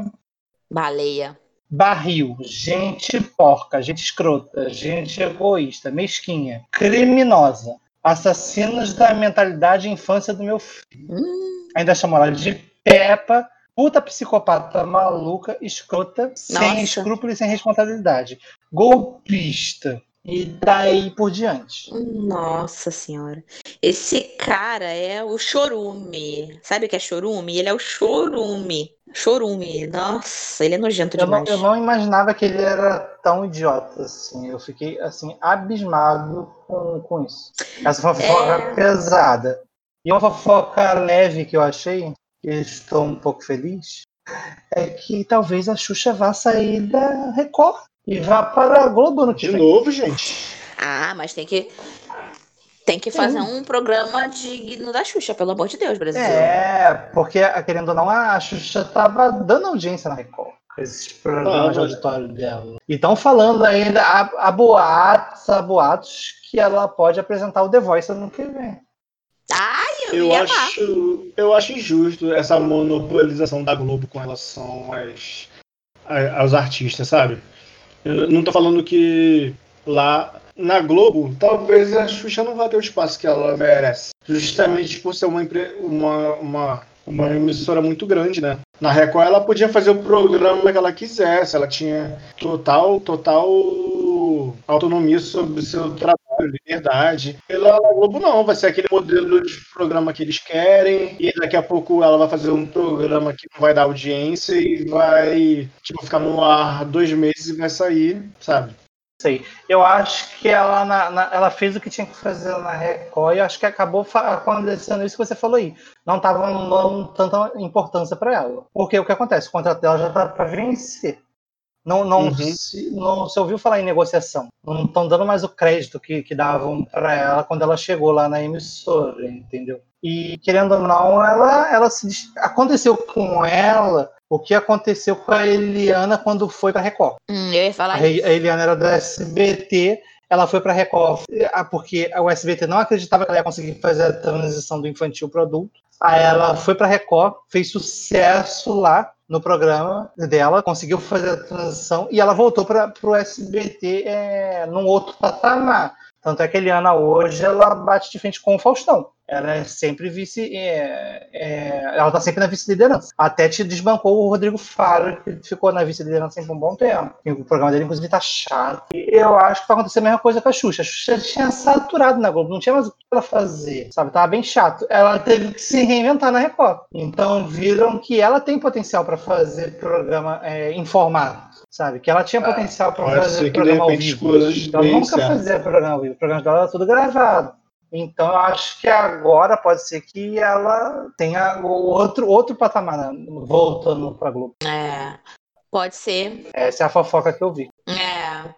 Baleia. Barril, gente porca, gente escrota, gente egoísta, mesquinha, criminosa, assassinos da mentalidade e infância do meu filho. Hum, Ainda chamou ela de Peppa, puta psicopata maluca, escrota, sem Nossa. escrúpulos e sem responsabilidade, golpista. E daí por diante. nossa senhora. Esse cara é o chorume. Sabe o que é chorume? Ele é o chorume. Chorume. Nossa, ele é nojento Eu não, demais. eu não imaginava que ele era tão idiota assim. Eu fiquei assim abismado com, com isso. Essa uma fofoca É. pesada. E uma fofoca leve que eu achei, que eu estou um pouco feliz, é que talvez a Xuxa vá sair da Record e vá para a Globo no De vem. novo, gente. Ah, mas tem que. Tem que fazer um programa digno da Xuxa, pelo amor de Deus, Brasil. É, porque, querendo ou não, a Xuxa tava dando audiência na Record. Esses programas de auditório dela. E estão falando ainda, há, há boatos, há boatos que ela pode apresentar o The Voice ano que vem. Ai, eu, Eu ia amar. acho, eu acho injusto essa monopolização da Globo com relação às, a- aos artistas, sabe? Eu não tô falando que lá na Globo, talvez a Xuxa não vá ter o espaço que ela merece. Justamente por ser uma, uma, uma, uma emissora muito grande, né? Na Record ela podia fazer o programa que ela quisesse, ela tinha total, total autonomia sobre o seu trabalho, liberdade. E lá na Globo não, vai ser aquele modelo de programa que eles querem, e daqui a pouco ela vai fazer um programa que não vai dar audiência e vai tipo, ficar no ar dois meses e vai sair, sabe? Sei. Eu acho que ela, na- na- ela fez o que tinha que fazer na Record e acho que acabou acontecendo isso que você falou aí. Não estava dando tanta importância para ela. Porque o que acontece? O contrato dela já tá para vencer. Não, não, Uhum. se, não se ouviu falar em negociação. Não estão dando mais o crédito que, que davam para ela quando ela chegou lá na emissora, entendeu? E querendo ou não, ela, ela se aconteceu com ela o que aconteceu com a Eliana quando foi para Record. Hum, eu ia A, falar Re- isso. a Eliana era do SBT, ela foi para Record ah, porque o SBT não acreditava que ela ia conseguir fazer a transição do infantil para adulto. Aí ela foi para Record, fez sucesso lá no programa dela, conseguiu fazer a transição e ela voltou para o SBT é, num outro patamar. Tanto é que a Eliana hoje ela bate de frente com o Faustão. Ela é sempre vice. é, é, ela tá sempre na vice-liderança. Até te desbancou o Rodrigo Faro, que ficou na vice-liderança por um bom tempo. E o programa dele, inclusive, tá chato. E eu acho que vai acontecer a mesma coisa com a Xuxa. A Xuxa tinha saturado na Globo, não tinha mais o que ela fazer. Sabe? Tava bem chato. Ela teve que se reinventar na Record. Então viram que ela tem potencial para fazer programa é, em formato. Sabe? Que ela tinha potencial para fazer programa ao vivo. Ela nunca certo. fazia programa ao vivo. O programa dela era tudo gravado. Então eu acho que agora pode ser que ela tenha outro, outro patamar né, voltando pra Globo. É, pode ser. Essa é a fofoca que eu vi. É,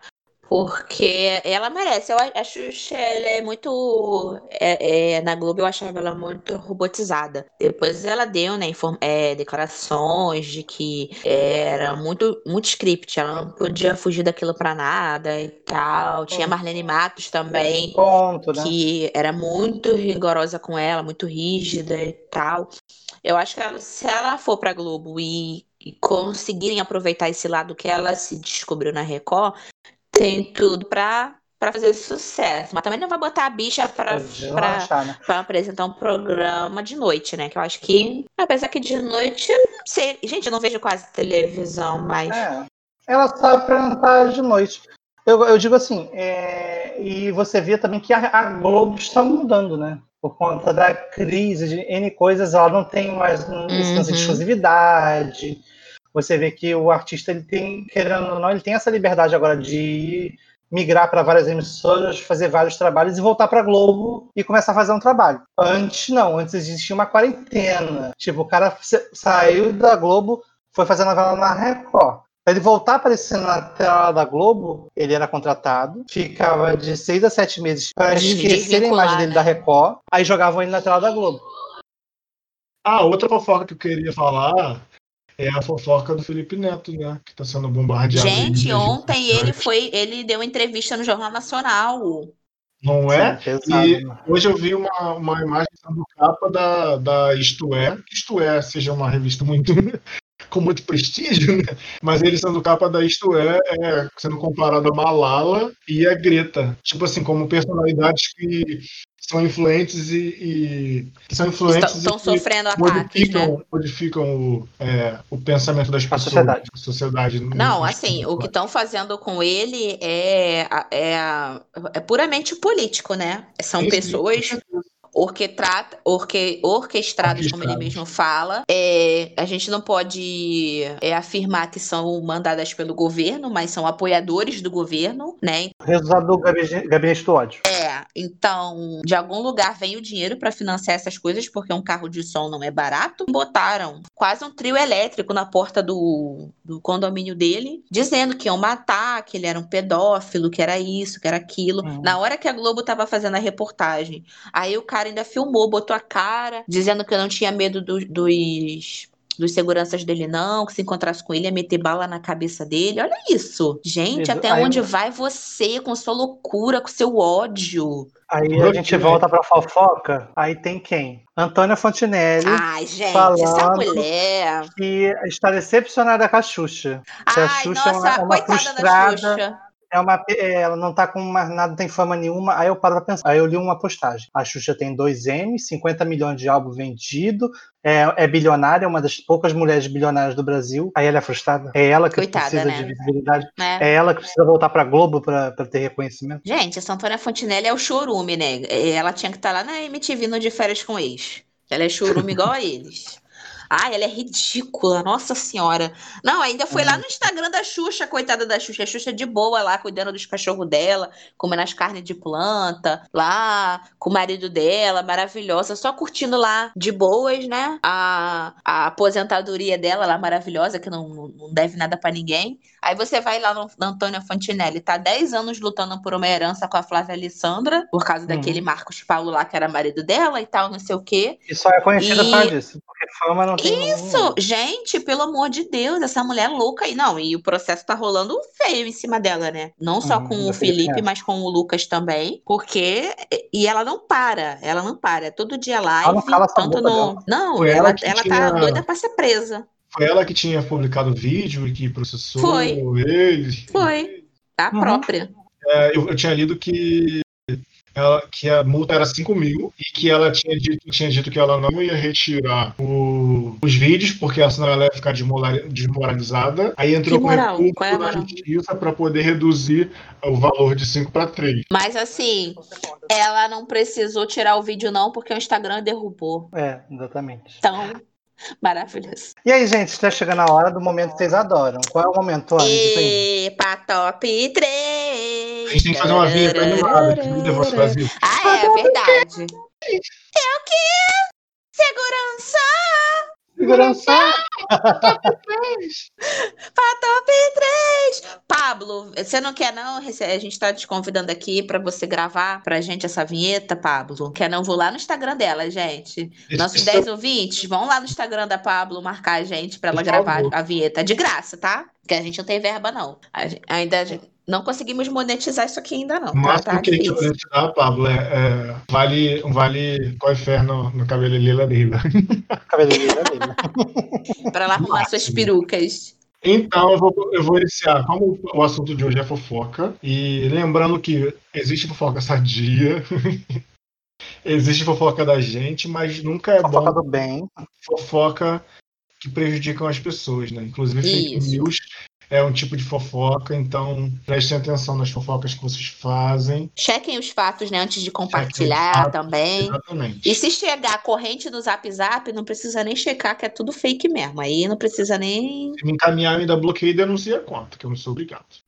porque ela merece. Eu a- a Xuxa, ela é muito. é- é, na Globo eu achava ela muito robotizada. Depois ela deu, né, inform- é, declarações de que era muito, muito script. Ela não podia fugir daquilo pra nada e tal. Tinha Marlene Matos também. Ponto, né? que era muito rigorosa com ela, muito rígida e tal. Eu acho que ela- se ela for pra Globo e, e conseguirem aproveitar esse lado que ela se descobriu na Record, tem tudo pra, pra fazer sucesso. Mas também não vai botar a bicha relaxar, né? pra apresentar um programa de noite, né? Que eu acho que, apesar que de noite, sei. Gente, eu não vejo quase televisão, mas. É. Ela sabe apresentar de noite. Eu, eu digo assim, é, e você vê também que a, a Globo está mudando, né? Por conta da crise de N coisas, ela não tem mais um- esse lance de Uhum. exclusividade. Você vê que o artista ele tem, querendo ou não, ele tem essa liberdade agora de migrar para várias emissoras, fazer vários trabalhos e voltar para Globo e começar a fazer um trabalho. Antes não, antes existia uma quarentena. Tipo, o cara sa- saiu da Globo, foi fazer novela na Record. Pra ele voltar a aparecer na tela da Globo, ele era contratado, ficava de seis a sete meses para esquecer a imagem dele né? da Record, aí jogavam ele na tela da Globo. Ah, outra fofoca que eu queria falar é a fofoca do Felipe Neto, né? Que tá sendo bombardeado. Gente, ontem ele foi, ele deu entrevista no Jornal Nacional. Não é? E hoje eu vi uma, uma imagem sendo capa da, da Isto É, que Isto É seja uma revista muito com muito prestígio, né? Mas ele sendo capa da Isto É, é sendo comparado a Malala e a Greta. Tipo assim, como personalidades que são influentes e, e- que são influentes Estão e que sofrendo ataques, né? modificam, modificam o, é, o pensamento das pessoas. sociedade. A sociedade. no- Não, assim, o que estão fazendo com ele é, é, é puramente político, né? São sim, pessoas orquetrata, orque, orquestradas, como ele mesmo fala. É, a gente não pode é, afirmar que são mandadas pelo governo, mas são apoiadores do governo, né? Resultado do gabinete, gabinete do ódio. É, então, de algum lugar vem o dinheiro para financiar essas coisas, porque um carro de som não é barato. Botaram quase um trio elétrico na porta do, do condomínio dele, dizendo que iam matar, que ele era um pedófilo, que era isso, que era aquilo. Uhum. Na hora que a Globo tava fazendo a reportagem, aí o cara ainda filmou, botou a cara, dizendo que não tinha medo do- dos. Dos seguranças dele, não, que se encontrasse com ele ia meter bala na cabeça dele. Olha isso. Gente, Edu- até aí- onde vai você com sua loucura, com seu ódio? Aí a gente volta pra fofoca, aí tem quem? Antônia Fontinelli, Ai, gente, essa falando mulher. que está decepcionada com a Xuxa. Que a Ai, Xuxa é uma- nossa, é uma coitada frustrada. da Xuxa. É uma, é, ela não tá com mais nada, não tem fama nenhuma. Aí eu paro pra pensar. Aí eu li uma postagem. A Xuxa tem 2M, 50 milhões de álbum vendido, é, é bilionária, é uma das poucas mulheres bilionárias do Brasil. Aí ela é frustrada. É ela que Coitada, precisa né? de visibilidade. né? É ela que precisa voltar pra Globo pra, pra ter reconhecimento. Gente, essa Antônia Fontinelli é o chorume, né? Ela tinha que estar lá na MTV no De Férias com Ex. Ela é chorume igual a eles. Ah, ela é ridícula, nossa senhora. Não, ainda foi lá no Instagram da Xuxa, coitada da Xuxa. A Xuxa de boa lá, cuidando dos cachorros dela, comendo as carnes de planta, lá com o marido dela, maravilhosa, só curtindo lá de boas, né? A, a aposentadoria dela lá, maravilhosa, que não, não deve nada pra ninguém. Aí você vai lá no, no Antônio Fantinelli, tá 10 anos lutando por uma herança com a Flávia Alessandra, por causa Uhum. daquele Marcos Paulo lá, que era marido dela e tal, não sei o quê. E só é conhecida E- por causa disso. Porque fama não. Isso, gente, pelo amor de Deus, essa mulher é louca aí. Não, e o processo tá rolando feio em cima dela, né? Não só Uhum, com o Felipe, Neto. mas com o Lucas também. Porque. E ela não para, ela não para. É todo dia live. Ela não cala tanto no. dela. Não, Foi ela, ela ela tinha- tá doida pra ser presa. Foi ela que tinha publicado o vídeo e que processou Foi. eles. Foi. A Uhum. própria. É, eu, eu tinha lido que, ela, que a multa era 5 mil e que ela tinha dito, tinha dito que ela não ia retirar o- os vídeos, porque senão ela ia ficar desmoralizada. Aí entrou com recurso Qual é a na justiça para poder reduzir o valor de 5 para 3. Mas assim, ela não precisou tirar o vídeo, não, porque o Instagram derrubou. É, exatamente. Então, maravilhoso. E aí, gente, está chegando a hora do momento que vocês adoram. Qual é o momento, Ana? Epa, top 3. A gente tem que fazer uma vinheta animada que o The Voice Brasil. Ah, é verdade. É o quê? Segurança Segurança! pra top 3. Pablo, você não quer não? A gente tá te convidando aqui pra você gravar pra gente essa vinheta, Pablo. Quer não? Vou lá no Instagram dela, gente. Nossos 10 ouvintes, vão lá no Instagram da Pablo marcar a gente pra ela Por gravar favor. a vinheta. De graça, tá? Porque a gente não tem verba, não. A gen- ainda a gente- não conseguimos monetizar isso aqui ainda, não. O Tá, máximo tá que a gente difícil. poderia te dar, Pablo, é, é vale, um vale coifé no, no cabelo lila lila. Cabeleireira dele. Pra ela arrumar suas perucas. Então, eu vou, eu vou iniciar. Como o assunto de hoje é fofoca, e lembrando que existe fofoca sadia, existe fofoca da gente, mas nunca é Fofoca bom do bem. fofoca que prejudicam as pessoas, né? Inclusive, fake news é um tipo de fofoca, então prestem atenção nas fofocas que vocês fazem. Chequem os fatos, né, antes de compartilhar fatos, também. Exatamente. E se chegar a corrente no Zap Zap, não precisa nem checar que é tudo fake mesmo. Aí não precisa nem. Se me encaminhar, eu ainda bloqueei e denuncia a conta, que eu não sou obrigado.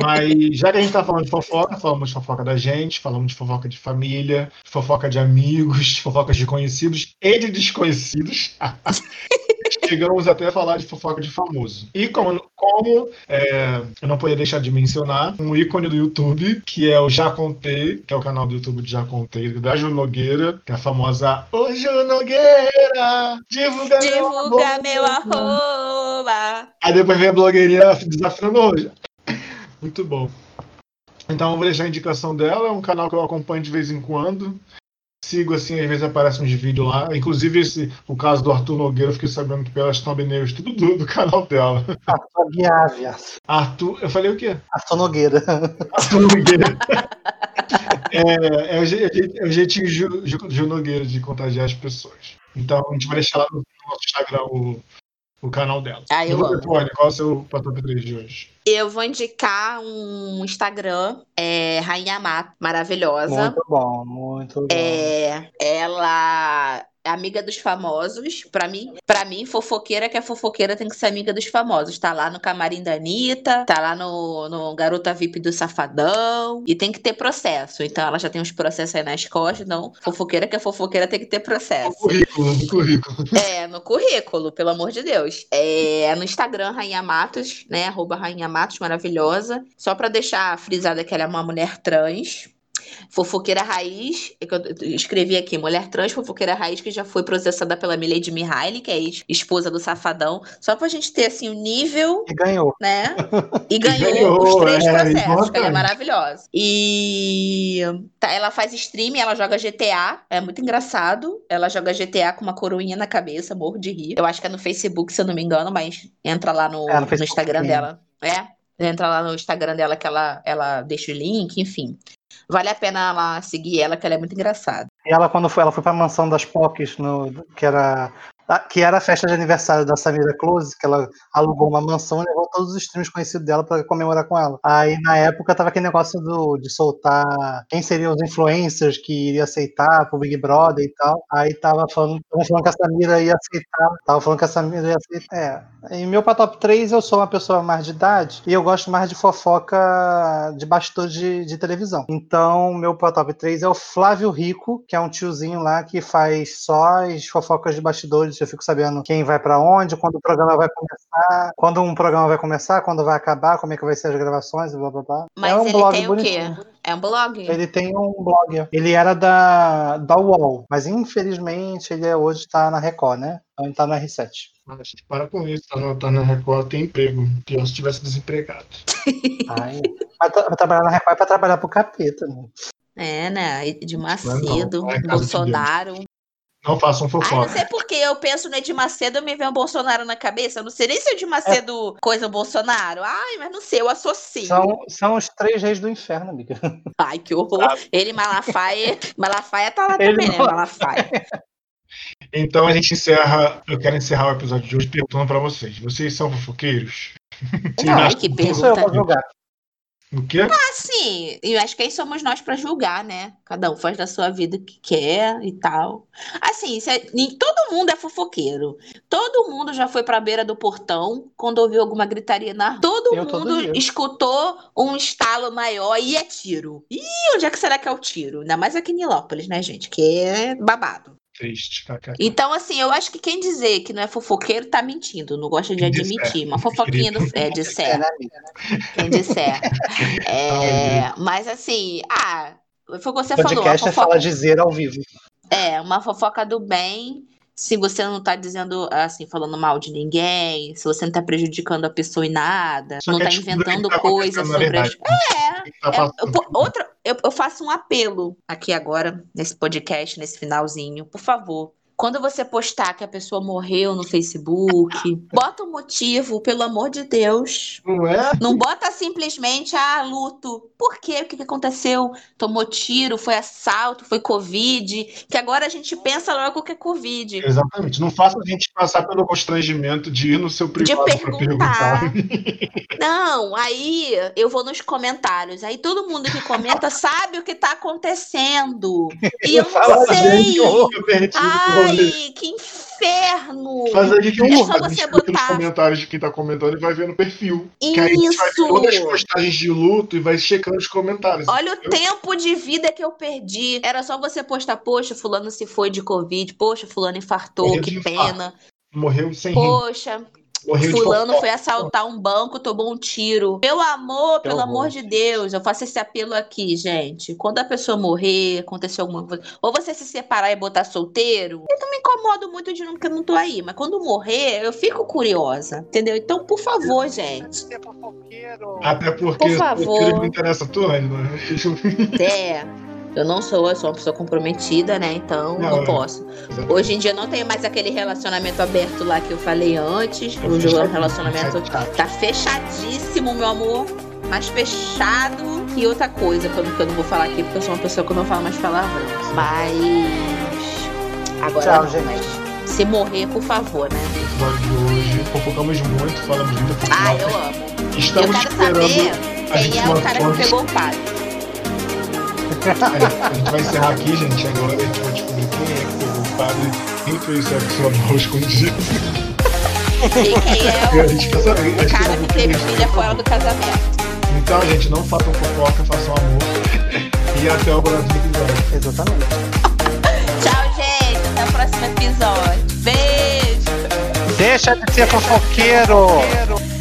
Mas já que a gente tá falando de fofoca, falamos de fofoca da gente, falamos de fofoca de família, de fofoca de amigos, fofocas de conhecidos e de desconhecidos. Chegamos até a falar de fofoca de famoso. E como, como é, eu não poderia deixar de mencionar um ícone do YouTube, que é o Já Contei, que é o canal do YouTube de Já Contei, da Ju Nogueira, que é a famosa Ô Ju Nogueira, divulga, Divulga meu arroba." arroba. Aí depois vem a blogueirinha desafiando hoje. Muito bom. Então eu vou deixar a indicação dela, é um canal que eu acompanho de vez em quando. Sigo assim, às vezes aparecem uns vídeos lá. Inclusive, esse, o caso do Arthur Nogueira, eu fiquei sabendo que pelas thumbnails, tudo do, do canal dela. Arthur Guiávia. Arthur, eu falei o quê? Arthur Nogueira. Arthur Nogueira. É, é o, je- é o jeitinho Ju, Ju, Ju Nogueira de contagiar as pessoas. Então a gente vai deixar lá no nosso Instagram o, o canal dela. Ah, eu amo. Tony, qual é o seu top 3 de hoje? Eu vou indicar um Instagram, é, Rainha Mato, maravilhosa. Muito bom, muito bom. É, ela é amiga dos famosos. Pra mim, para mim, fofoqueira que é fofoqueira tem que ser amiga dos famosos. Tá lá no camarim da Anitta, tá lá no, no Garota VIP do Safadão. E tem que ter processo. Então ela já tem uns processos aí nas costas. Então, fofoqueira que é fofoqueira tem que ter processo. Currículo, no currículo. É, no currículo, pelo amor de Deus. É no Instagram, Rainha Matos, né? Arroba Rainha Matos, maravilhosa. Só pra deixar frisada que ela é uma mulher trans. Fofoqueira raiz, é que eu escrevi aqui, mulher trans, fofoqueira raiz, que já foi processada pela Milady Mihaly, que é esposa do Safadão. Só pra gente ter, assim, o nível E ganhou. né? E ganhou, ganhou, os três é, processos, que ela é maravilhosa. E tá, ela faz stream, ela joga GTA, é muito engraçado. Ela joga GTA com uma coroinha na cabeça, morro de rir. Eu acho que é no Facebook, se eu não me engano, mas entra lá no, É, no Instagram dela. É, entra lá no Instagram dela que ela, ela deixa o link, enfim. Vale a pena lá seguir ela, que ela é muito engraçada. E ela, quando foi, ela foi pra mansão das POCs, no, que era que era a festa de aniversário da Samira Close, que ela alugou uma mansão e levou todos os streams conhecidos dela pra comemorar com ela. Aí na época tava aquele negócio do, de soltar quem seriam os influencers que iria aceitar pro Big Brother e tal. Aí tava falando, falando que a Samira ia aceitar. Tava falando que a Samira ia aceitar. É. Em meu pra top 3, eu sou uma pessoa mais de idade e eu gosto mais de fofoca de bastidor de, de televisão. Então, meu pra top 3 é o Flávio Rico, que é um tiozinho lá que faz só as fofocas de bastidores. Eu fico sabendo quem vai pra onde, quando o programa vai começar, quando um programa vai começar, quando vai acabar, como é que vai ser as gravações, blá blá blá. Mas é um ele blog tem bonitinho. o quê? É um blog? Ele tem um blog. Ele era da, da UOL, mas infelizmente ele é- hoje está na Record, né? Ele tá no R7. Mas, gente, para com isso, tá, tá na Record, tem emprego. Pior se tivesse desempregado. Ai, pra, pra trabalhar na Record é pra trabalhar pro capeta, né? É, né? Edir Não, Macedo, não é Bolsonaro. Não façam Ai, não fofoca. sei porque eu penso no Edir Macedo e me vem o Bolsonaro na cabeça. Eu não sei nem se o Edir Macedo coisa o Bolsonaro. Ai, mas não sei, eu associo. São, são os três reis do inferno, amiga. Ai, que horror. Ele, Malafaia. Malafaia tá lá Ele também, né? não- Malafaia. Então a gente encerra. Eu quero encerrar o episódio de hoje perguntando pra vocês. Vocês são fofoqueiros? Ai, acham que Não sou eu pra pergunta. O quê? Assim, eu acho que quem somos nós pra julgar, né? Cada um faz da sua vida o que quer e tal. Assim, é- todo mundo é fofoqueiro. Todo mundo já foi pra beira do portão quando ouviu alguma gritaria na rua. Todo Eu todo mundo dia. escutou um estalo maior e é tiro. Ih, onde é que será que é o tiro? Ainda mais aqui em Nilópolis, né, gente? Que é babado. Triste. kkk. Então, assim, eu acho que quem dizer que não é fofoqueiro tá mentindo, não gosta de Quem disser, admitir. Uma fofoquinha do é, de É, né, amiga? quem disser. É, mas assim, ah, foi o que você O falou, podcast é fofoca, fala dizer ao vivo. é, uma fofoca do bem. Se você não tá dizendo, assim, falando mal de ninguém, se você não tá prejudicando a pessoa em nada, Só não tá que inventando tá coisas sobre as. verdade. É, tá é, eu, outra, eu, eu faço um apelo aqui agora, nesse podcast, nesse finalzinho. Por favor, quando você postar que a pessoa morreu no Facebook, bota o motivo, pelo amor de Deus. Não é? Não bota simplesmente, ah, luto. Por quê? O que aconteceu? Tomou tiro, foi assalto, foi Covid. Que agora a gente pensa logo que é Covid. Exatamente. Não faça a gente passar pelo constrangimento de ir no seu privado pra perguntar. perguntar. Não, aí eu vou nos comentários. Aí todo mundo que comenta sabe o que tá acontecendo. E eu Fala, não sei. horror. No Ai, que inferno! Faz a gente É só você clica nos botar- comentários de quem tá comentando e vai ver no perfil. Que aí a gente vai ver todas as Isso! postagens de luto e vai checando os comentários. Olha o entendeu? tempo de vida que eu perdi. Era só você postar, poxa, fulano se foi de Covid, poxa, fulano infartou, Morreu que de infarto. pena. Morreu sem rim. Poxa, de fulano foi assaltar um banco, tomou um tiro. Meu amor, pelo amor de Deus, eu faço esse apelo aqui, gente. Quando a pessoa morrer, acontecer alguma coisa, ou você se separar e botar solteiro, eu não me incomodo muito de não porque eu não tô aí, mas quando morrer, eu fico curiosa, entendeu? Então, por favor, gente. Até porque Por favor. não interessa tudo, né? É, eu não sou, eu sou uma pessoa comprometida, né? Então Não, não é. posso. Hoje em dia não tenho mais aquele relacionamento aberto lá que eu falei antes. Tá Hoje relacionamento fechadinho. tá fechadíssimo, meu amor. Mais fechado que outra coisa, que eu não- que eu não vou falar aqui, porque eu sou uma pessoa que não fala mais palavrão. Mas. Agora Tchau, não, gente. mas se morrer, por favor, né? episódio de hoje. Fofocamos muito, falamos muito Ah, eu amo. Eu Estamos quero esperando. saber quem é o cara que pegou o padre. É, a gente vai encerrar aqui, gente. Agora a gente vai descobrir quem é que pegou o padre, quem fez sexo anal escondido. E quem E é a gente quer saber. a o, o cara que teve é filha fora do casamento. Então, gente, não façam fofoca, façam amor. E até o próximo episódio. Exatamente. Tchau, gente. Até o próximo episódio. Beijo. Deixa de ser fofoqueiro!